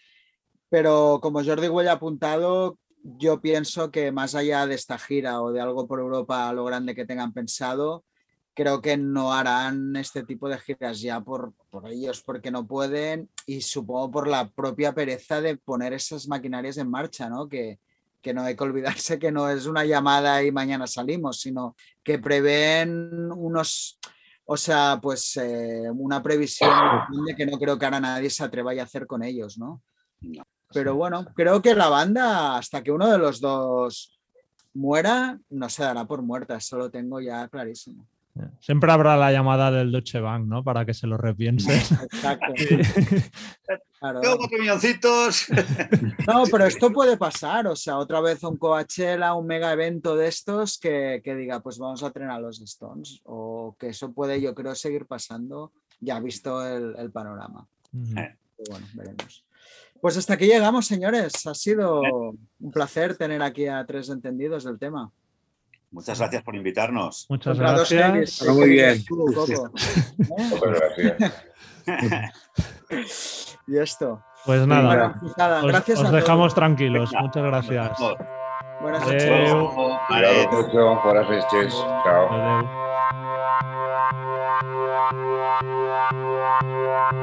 Pero como Jordi Güell ha apuntado, yo pienso que más allá de esta gira o de algo por Europa lo grande que tengan pensado, creo que no harán este tipo de giras ya por, por, ellos porque no pueden y supongo por la propia pereza de poner esas maquinarias en marcha, ¿no? Que, que no hay que olvidarse que no es una llamada y mañana salimos, sino que prevén unos, o sea, pues eh, una previsión <coughs> de que no creo que ahora nadie se atreva a hacer con ellos, ¿no? Pero bueno, creo que la banda, hasta que uno de los dos muera, no se dará por muerta, eso lo tengo ya clarísimo. Siempre habrá la llamada del Deutsche Bank, ¿no? Para que se lo repiense. <laughs> Exacto. <laughs> Claro. cuatro milloncitos. <laughs> No, pero esto puede pasar, o sea, otra vez un Coachella, un mega evento de estos que, que diga, pues vamos a entrenar a los Stones, o que eso puede, yo creo, seguir pasando, ya visto el, el panorama. Uh -huh. Bueno, veremos. Pues hasta aquí llegamos, señores. Ha sido un placer tener aquí a tres entendidos del tema. Muchas gracias por invitarnos. Muchas gracias. Muy bien. y esto. Pues nada, bueno, pues os, gracias os dejamos todos. tranquilos. Venga. Muchas gracias. Buenas noches. Buenas noches. Chao.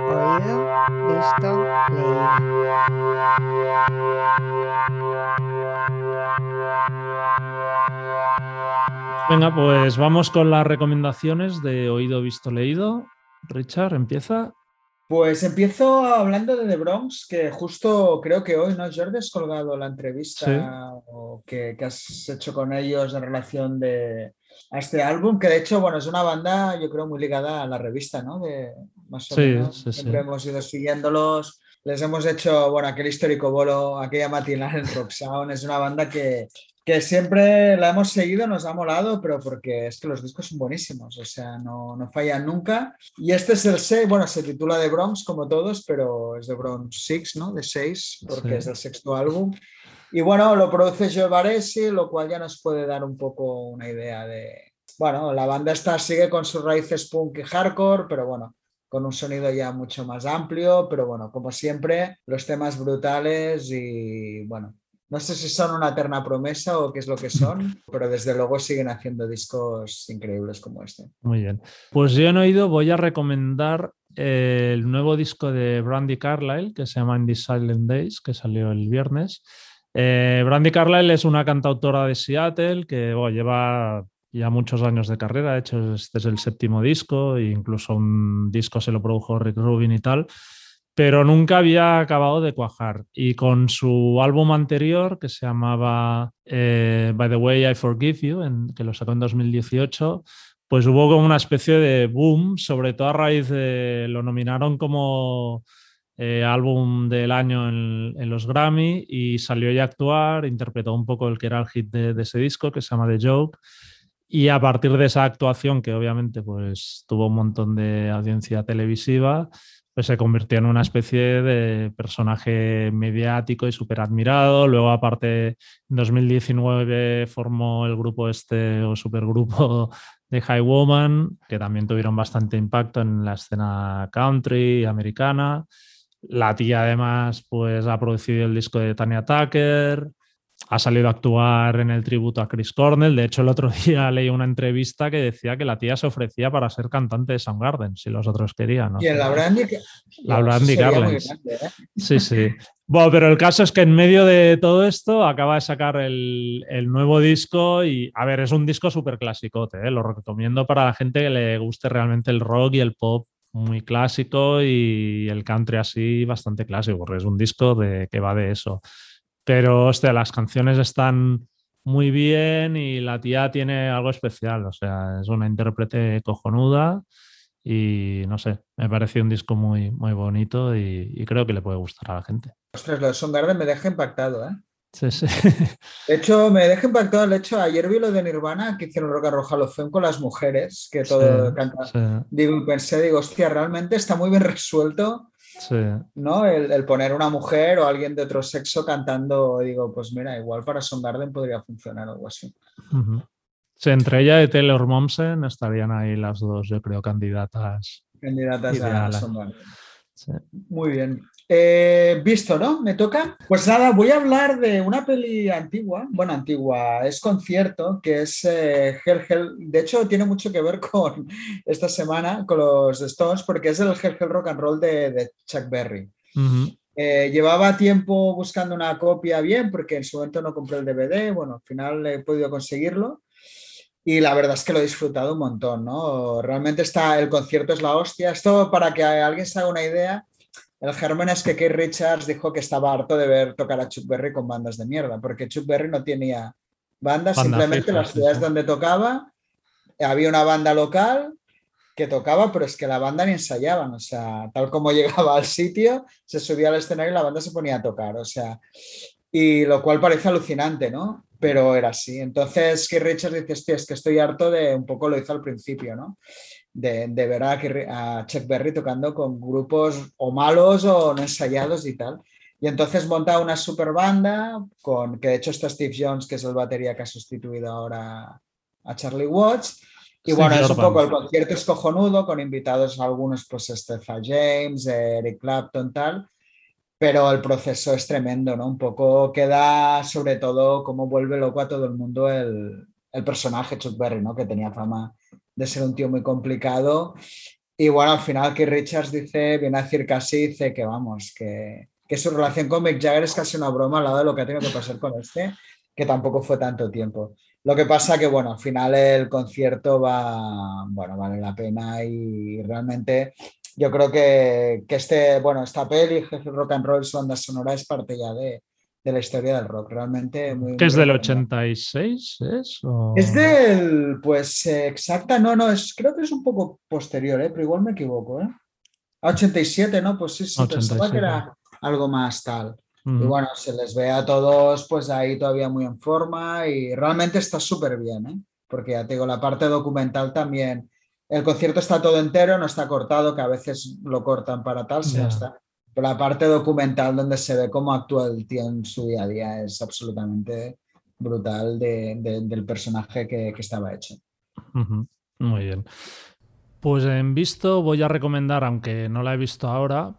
Oído, Venga, pues vamos con las recomendaciones de Oído, Visto, Leído. Richard, empieza. Pues empiezo hablando de The Bronx, que justo creo que hoy, ¿no, Jordi? Has colgado la entrevista sí. que, que, has hecho con ellos en relación de, a este álbum, que de hecho, bueno, es una banda, yo creo, muy ligada a la revista, ¿no? De, más o sí, menos. Sí, Siempre hemos ido siguiéndolos. Les hemos hecho, bueno, aquel histórico bolo, aquella matinal en Rock Sound. Es una banda que, que siempre la hemos seguido, nos ha molado, pero porque es que los discos son buenísimos, o sea, no, no fallan nunca. Y este es el 6, bueno, se titula The Bronx como todos, pero es The Bronx 6, ¿no? De 6, porque sí. es el sexto álbum. Y bueno, lo produce Joe Baresi, lo cual ya nos puede dar un poco una idea de... Bueno, la banda esta sigue con sus raíces punk y hardcore, pero bueno, con un sonido ya mucho más amplio, pero bueno, como siempre, los temas brutales y bueno, no sé si son una eterna promesa o qué es lo que son, <laughs> pero desde luego siguen haciendo discos increíbles como este. Muy bien. Pues yo en oído voy a recomendar el nuevo disco de Brandy Carlile que se llama In These Silent Days, que salió el viernes. Eh, Brandy Carlile es una cantautora de Seattle que bueno, lleva ya muchos años de carrera, de hecho este es el séptimo disco, e incluso un disco se lo produjo Rick Rubin y tal, pero nunca había acabado de cuajar. Y con su álbum anterior, que se llamaba eh, By the Way I Forgive You, en, que lo sacó en 2018, pues hubo como una especie de boom, sobre todo a raíz de, lo nominaron como eh, álbum del año en, los Grammy y salió a actuar, interpretó un poco el que era el hit de, de ese disco, que se llama The Joke. Y a partir de esa actuación, que obviamente pues, tuvo un montón de audiencia televisiva, pues se convirtió en una especie de personaje mediático y súper admirado. Luego, aparte, en 2019 formó el grupo este o supergrupo <laughs> de High Woman, que también tuvieron bastante impacto en la escena country americana. La tía además pues ha producido el disco de Tanya Tucker, ha salido a actuar en el tributo a Chris Cornell. De hecho, el otro <laughs> día leí una entrevista que decía que la tía se ofrecía para ser cantante de Soundgarden, si los otros querían. ¿no? Y la Brandy, La Brandy grande, ¿eh? Sí, sí. Bueno, pero el caso es que en medio de todo esto acaba de sacar el, el nuevo disco y, a ver, es un disco súper clasicote, ¿eh? lo recomiendo para la gente que le guste realmente el rock y el pop muy clásico y el country así bastante clásico, porque es un disco de, que va de eso. Pero, hostia, las canciones están muy bien y la tía tiene algo especial, o sea, es una intérprete cojonuda y no sé, me pareció un disco muy, muy bonito y, y creo que le puede gustar a la gente. Ostras, lo de Soundgarden me deja impactado, ¿eh? Sí, sí. <laughs> De hecho, me deja impactado el hecho, ayer vi lo de Nirvana, que hicieron Hall of Fame con las mujeres, que todo Sí, canta. Digo, pensé, digo, hostia, realmente está muy bien resuelto, sí. ¿no? El, el poner una mujer o alguien de otro sexo cantando, digo, pues mira, igual para Soundgarden podría funcionar algo así. Sí, entre ella y Taylor Momsen estarían ahí las dos, yo creo, candidatas. Candidatas a Ideal. Soundgarden. Sí. Muy bien. Eh, visto, ¿no? ¿Me toca? Pues nada, voy a hablar de una peli antigua, bueno, antigua, es concierto, que es eh, Hell Hell. De hecho, tiene mucho que ver <laughs> con esta semana, con los Stones, porque es el Hell Hell Rock and Roll de, de Chuck Berry. Eh, llevaba tiempo buscando una copia bien, porque en su momento no compré el DVD, bueno, al final he podido conseguirlo. Y la verdad es que lo he disfrutado un montón, ¿no? Realmente está, el concierto es la hostia. Esto, para que alguien se haga una idea, el germen es que Keith Richards dijo que estaba harto de ver tocar a Chuck Berry con bandas de mierda, porque Chuck Berry no tenía bandas, Banda simplemente fija, las ciudades sí. donde tocaba, había una banda local que tocaba, pero es que la banda ni ensayaban, o sea, tal como <laughs> llegaba al sitio, se subía al escenario y la banda se ponía a tocar, o sea, y lo cual parece alucinante, ¿no? Pero era así. Entonces, Keith Richards dice, es que estoy harto de, un poco lo hizo al principio, ¿no? De, de ver a, Chuck Berry tocando con grupos o malos o no ensayados y tal. Y entonces monta una super banda con, que de hecho está Steve Jones, que es el batería que ha sustituido ahora a Charlie Watts. Y bueno, es un poco el concierto es cojonudo, con invitados algunos, pues Stepha James, Eric Clapton, tal. Pero el proceso es tremendo, ¿no? Un poco queda sobre todo cómo vuelve loco a todo el mundo el, el personaje Chuck Berry, ¿no? Que tenía fama de ser un tío muy complicado. Y bueno, al final que Richards dice, viene a decir casi, dice que vamos, que, que su relación con Mick Jagger es casi una broma al lado de lo que ha tenido que pasar con este, que tampoco fue tanto tiempo. Lo que pasa que, bueno, al final el concierto va, bueno, vale la pena y realmente yo creo que, que este, bueno, esta peli, Rock and Roll, su banda sonora es parte ya de, de la historia del rock, realmente muy... ¿Que es muy del recomendable. 86? ¿Es? ¿O- Es del, pues eh, exacta, no, no, es, creo que es un poco posterior, ¿eh? pero igual me equivoco, ¿eh? A 87, ¿no? Pues sí, sí, pensaba 87. que era algo más tal. Y bueno, se les ve a todos pues ahí todavía muy en forma y realmente está súper bien, ¿eh? Porque ya te digo, la parte documental también, el concierto está todo entero, no está cortado, que a veces lo cortan para tal, sí, Ya. está. Pero la parte documental donde se ve cómo actúa el tío en su día a día es absolutamente brutal de- de- del personaje que, que estaba hecho. Muy bien. Pues en visto voy a recomendar, aunque no la he visto ahora,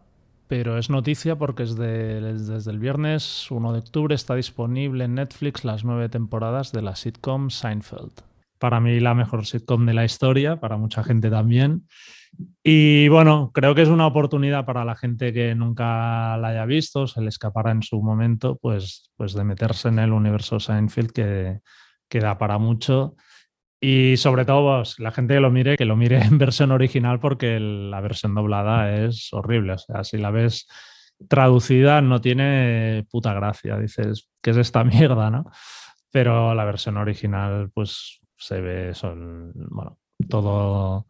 pero es noticia porque es desde el viernes 1 de octubre está disponible en Netflix las nueve temporadas de la sitcom Seinfeld. Para mí la mejor sitcom de la historia, para mucha gente también. Y bueno, creo que es una oportunidad para la gente que nunca la haya visto, se le escapará en su momento, pues, pues de meterse en el universo Seinfeld que, que da para mucho. Y sobre todo, pues, la gente que lo mire, que lo mire <laughs> en versión original porque la versión doblada es horrible. O sea, si la ves traducida no tiene puta gracia. Dices, ¿qué es esta <laughs> mierda, no? Pero la versión original, pues se ve, son, bueno, todo,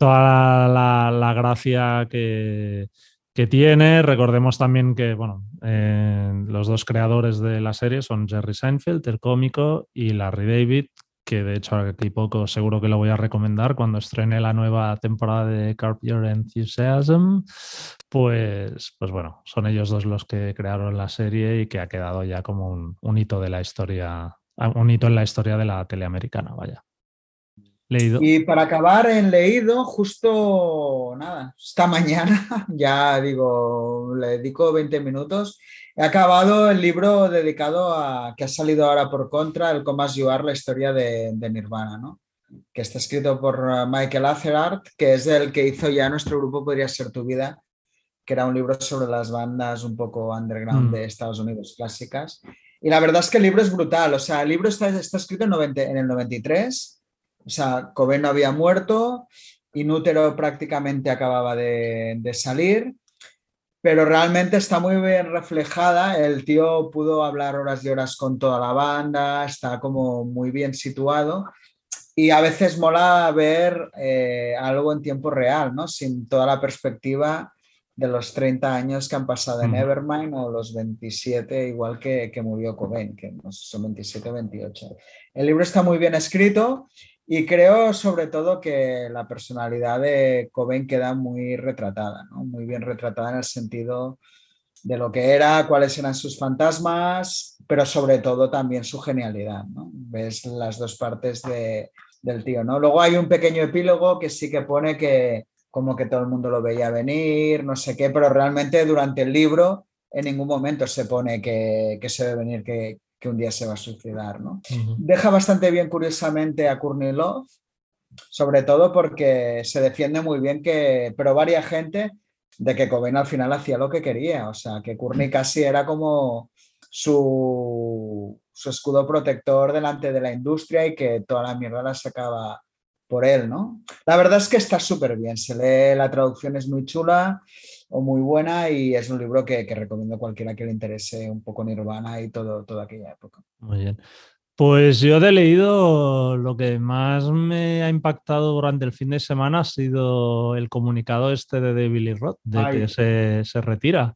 toda la, la gracia que, que tiene. Recordemos también que, bueno, eh, los dos creadores de la serie son Jerry Seinfeld, el cómico, y Larry David, que de hecho aquí poco seguro que lo voy a recomendar cuando estrene la nueva temporada de Curb Your Enthusiasm, pues, pues bueno, son ellos dos los que crearon la serie y que ha quedado ya como un, un hito de la historia, un hito en la historia de la tele americana, vaya. Leído. Y para acabar, en leído, justo nada, esta mañana, <laughs> ya digo, le dedico 20 minutos. He acabado el libro dedicado a que ha salido ahora por contra, el Comas Yuar, la historia de, de Nirvana, ¿no? que está escrito por uh, Michael Azerart, que es el que hizo ya nuestro grupo Podría ser tu vida, que era un libro sobre las bandas un poco underground Mm. de Estados Unidos clásicas. Y la verdad es que el libro es brutal, o sea, el libro está, está escrito en, 90 en el 93, o sea, Cobain no había muerto, Inútero prácticamente acababa de, de salir, pero realmente está muy bien reflejada. El tío pudo hablar horas y horas con toda la banda, está como muy bien situado. Y a veces mola ver eh, algo en tiempo real, ¿no? Sin toda la perspectiva de los 30 años que han pasado en. Evermind o los 27, igual que, que murió Cobain, que no sé, son 27 o 28. El libro está muy bien escrito y creo sobre todo que la personalidad de Cobain queda muy retratada, ¿no? Muy bien retratada en el sentido de lo que era, cuáles eran sus fantasmas, pero sobre todo también su genialidad. Ves las dos partes de, del tío, ¿no? Luego hay un pequeño epílogo que sí que pone que como que todo el mundo lo veía venir, no sé qué, pero realmente durante el libro en ningún momento se pone que, que se ve venir que, que un día se va a suicidar, ¿no? Deja bastante bien, curiosamente, a Courtney Love, sobre todo porque se defiende muy bien que, pero varia gente, de que Cobain al final hacía lo que quería, o sea, que Courtney casi era como su, su escudo protector delante de la industria y que toda la mierda la sacaba por él, ¿no? La verdad es que está súper bien, se lee, la traducción es muy chula o muy buena y es un libro que, que recomiendo a cualquiera que le interese un poco Nirvana y todo, toda aquella época. Muy bien. Pues yo he leído lo que más me ha impactado durante el fin de semana ha sido el comunicado este de David Lee Roth, de Ay. que se, se retira.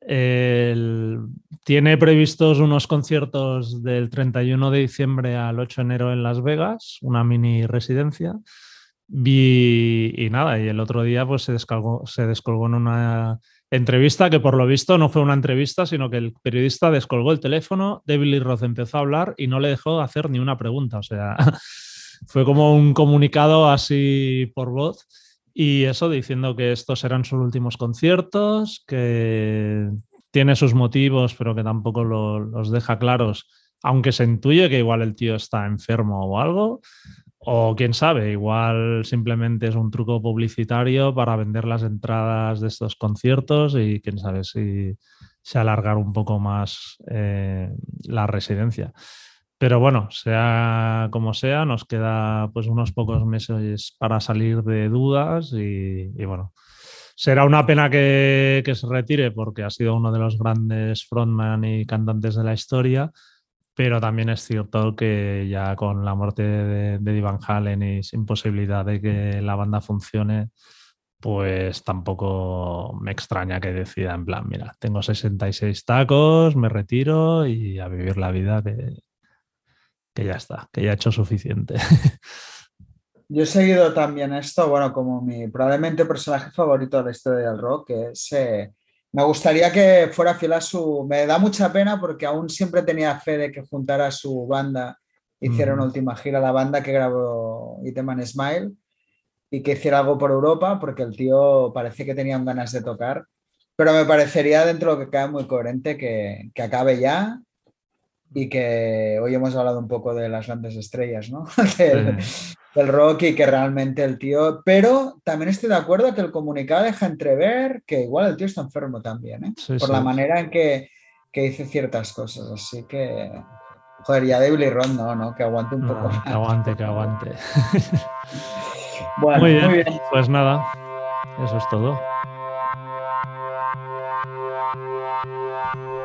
El- tiene previstos unos conciertos del 31 de diciembre al 8 de enero en Las Vegas, una mini residencia. Vi- y nada, y el otro día pues se descolgó, se descolgó en una entrevista que por lo visto no fue una entrevista, sino que el periodista descolgó el teléfono, David Roth empezó a hablar y no le dejó hacer ni una pregunta. O sea, <laughs> fue como un comunicado así por voz y eso diciendo que estos eran sus últimos conciertos, que tiene sus motivos, pero que tampoco lo- los deja claros, aunque se intuye que igual el tío está enfermo o algo. O quién sabe, igual simplemente es un truco publicitario para vender las entradas de estos conciertos y quién sabe si se alargar un poco más eh, la residencia. Pero bueno, sea como sea, nos queda pues unos pocos meses para salir de dudas y, y bueno, será una pena que, que se retire porque ha sido uno de los grandes frontman y cantantes de la historia pero también es cierto que ya con la muerte de, de Eddie Van Halen y sin posibilidad de que la banda funcione, pues tampoco me extraña que decida en plan, mira, tengo 66 tacos, me retiro y a vivir la vida que, que ya está, que ya he hecho suficiente. <laughs> Yo he seguido también esto, bueno, como mi probablemente personaje favorito de la historia del rock, que es... eh, me gustaría que fuera fiel a su... Me da mucha pena porque aún siempre tenía fe de que juntara su banda, hiciera Mm. una última gira, la banda que grabó Iteman Smile, y que hiciera algo por Europa, porque el tío parece que tenía ganas de tocar. Pero me parecería dentro de lo que cae muy coherente que, que acabe ya y que hoy hemos hablado un poco de las grandes estrellas, ¿no? <laughs> Del- del rock y que realmente el tío, pero también estoy de acuerdo que el comunicado deja entrever que igual el tío está enfermo también, ¿eh? Sí, por sí. la manera en que, que dice ciertas cosas, así que, joder, ya David Lee Roth no, no, que aguante un no, poco que aguante, que aguante. <laughs> Bueno, Muy bien. Pues nada, eso es todo.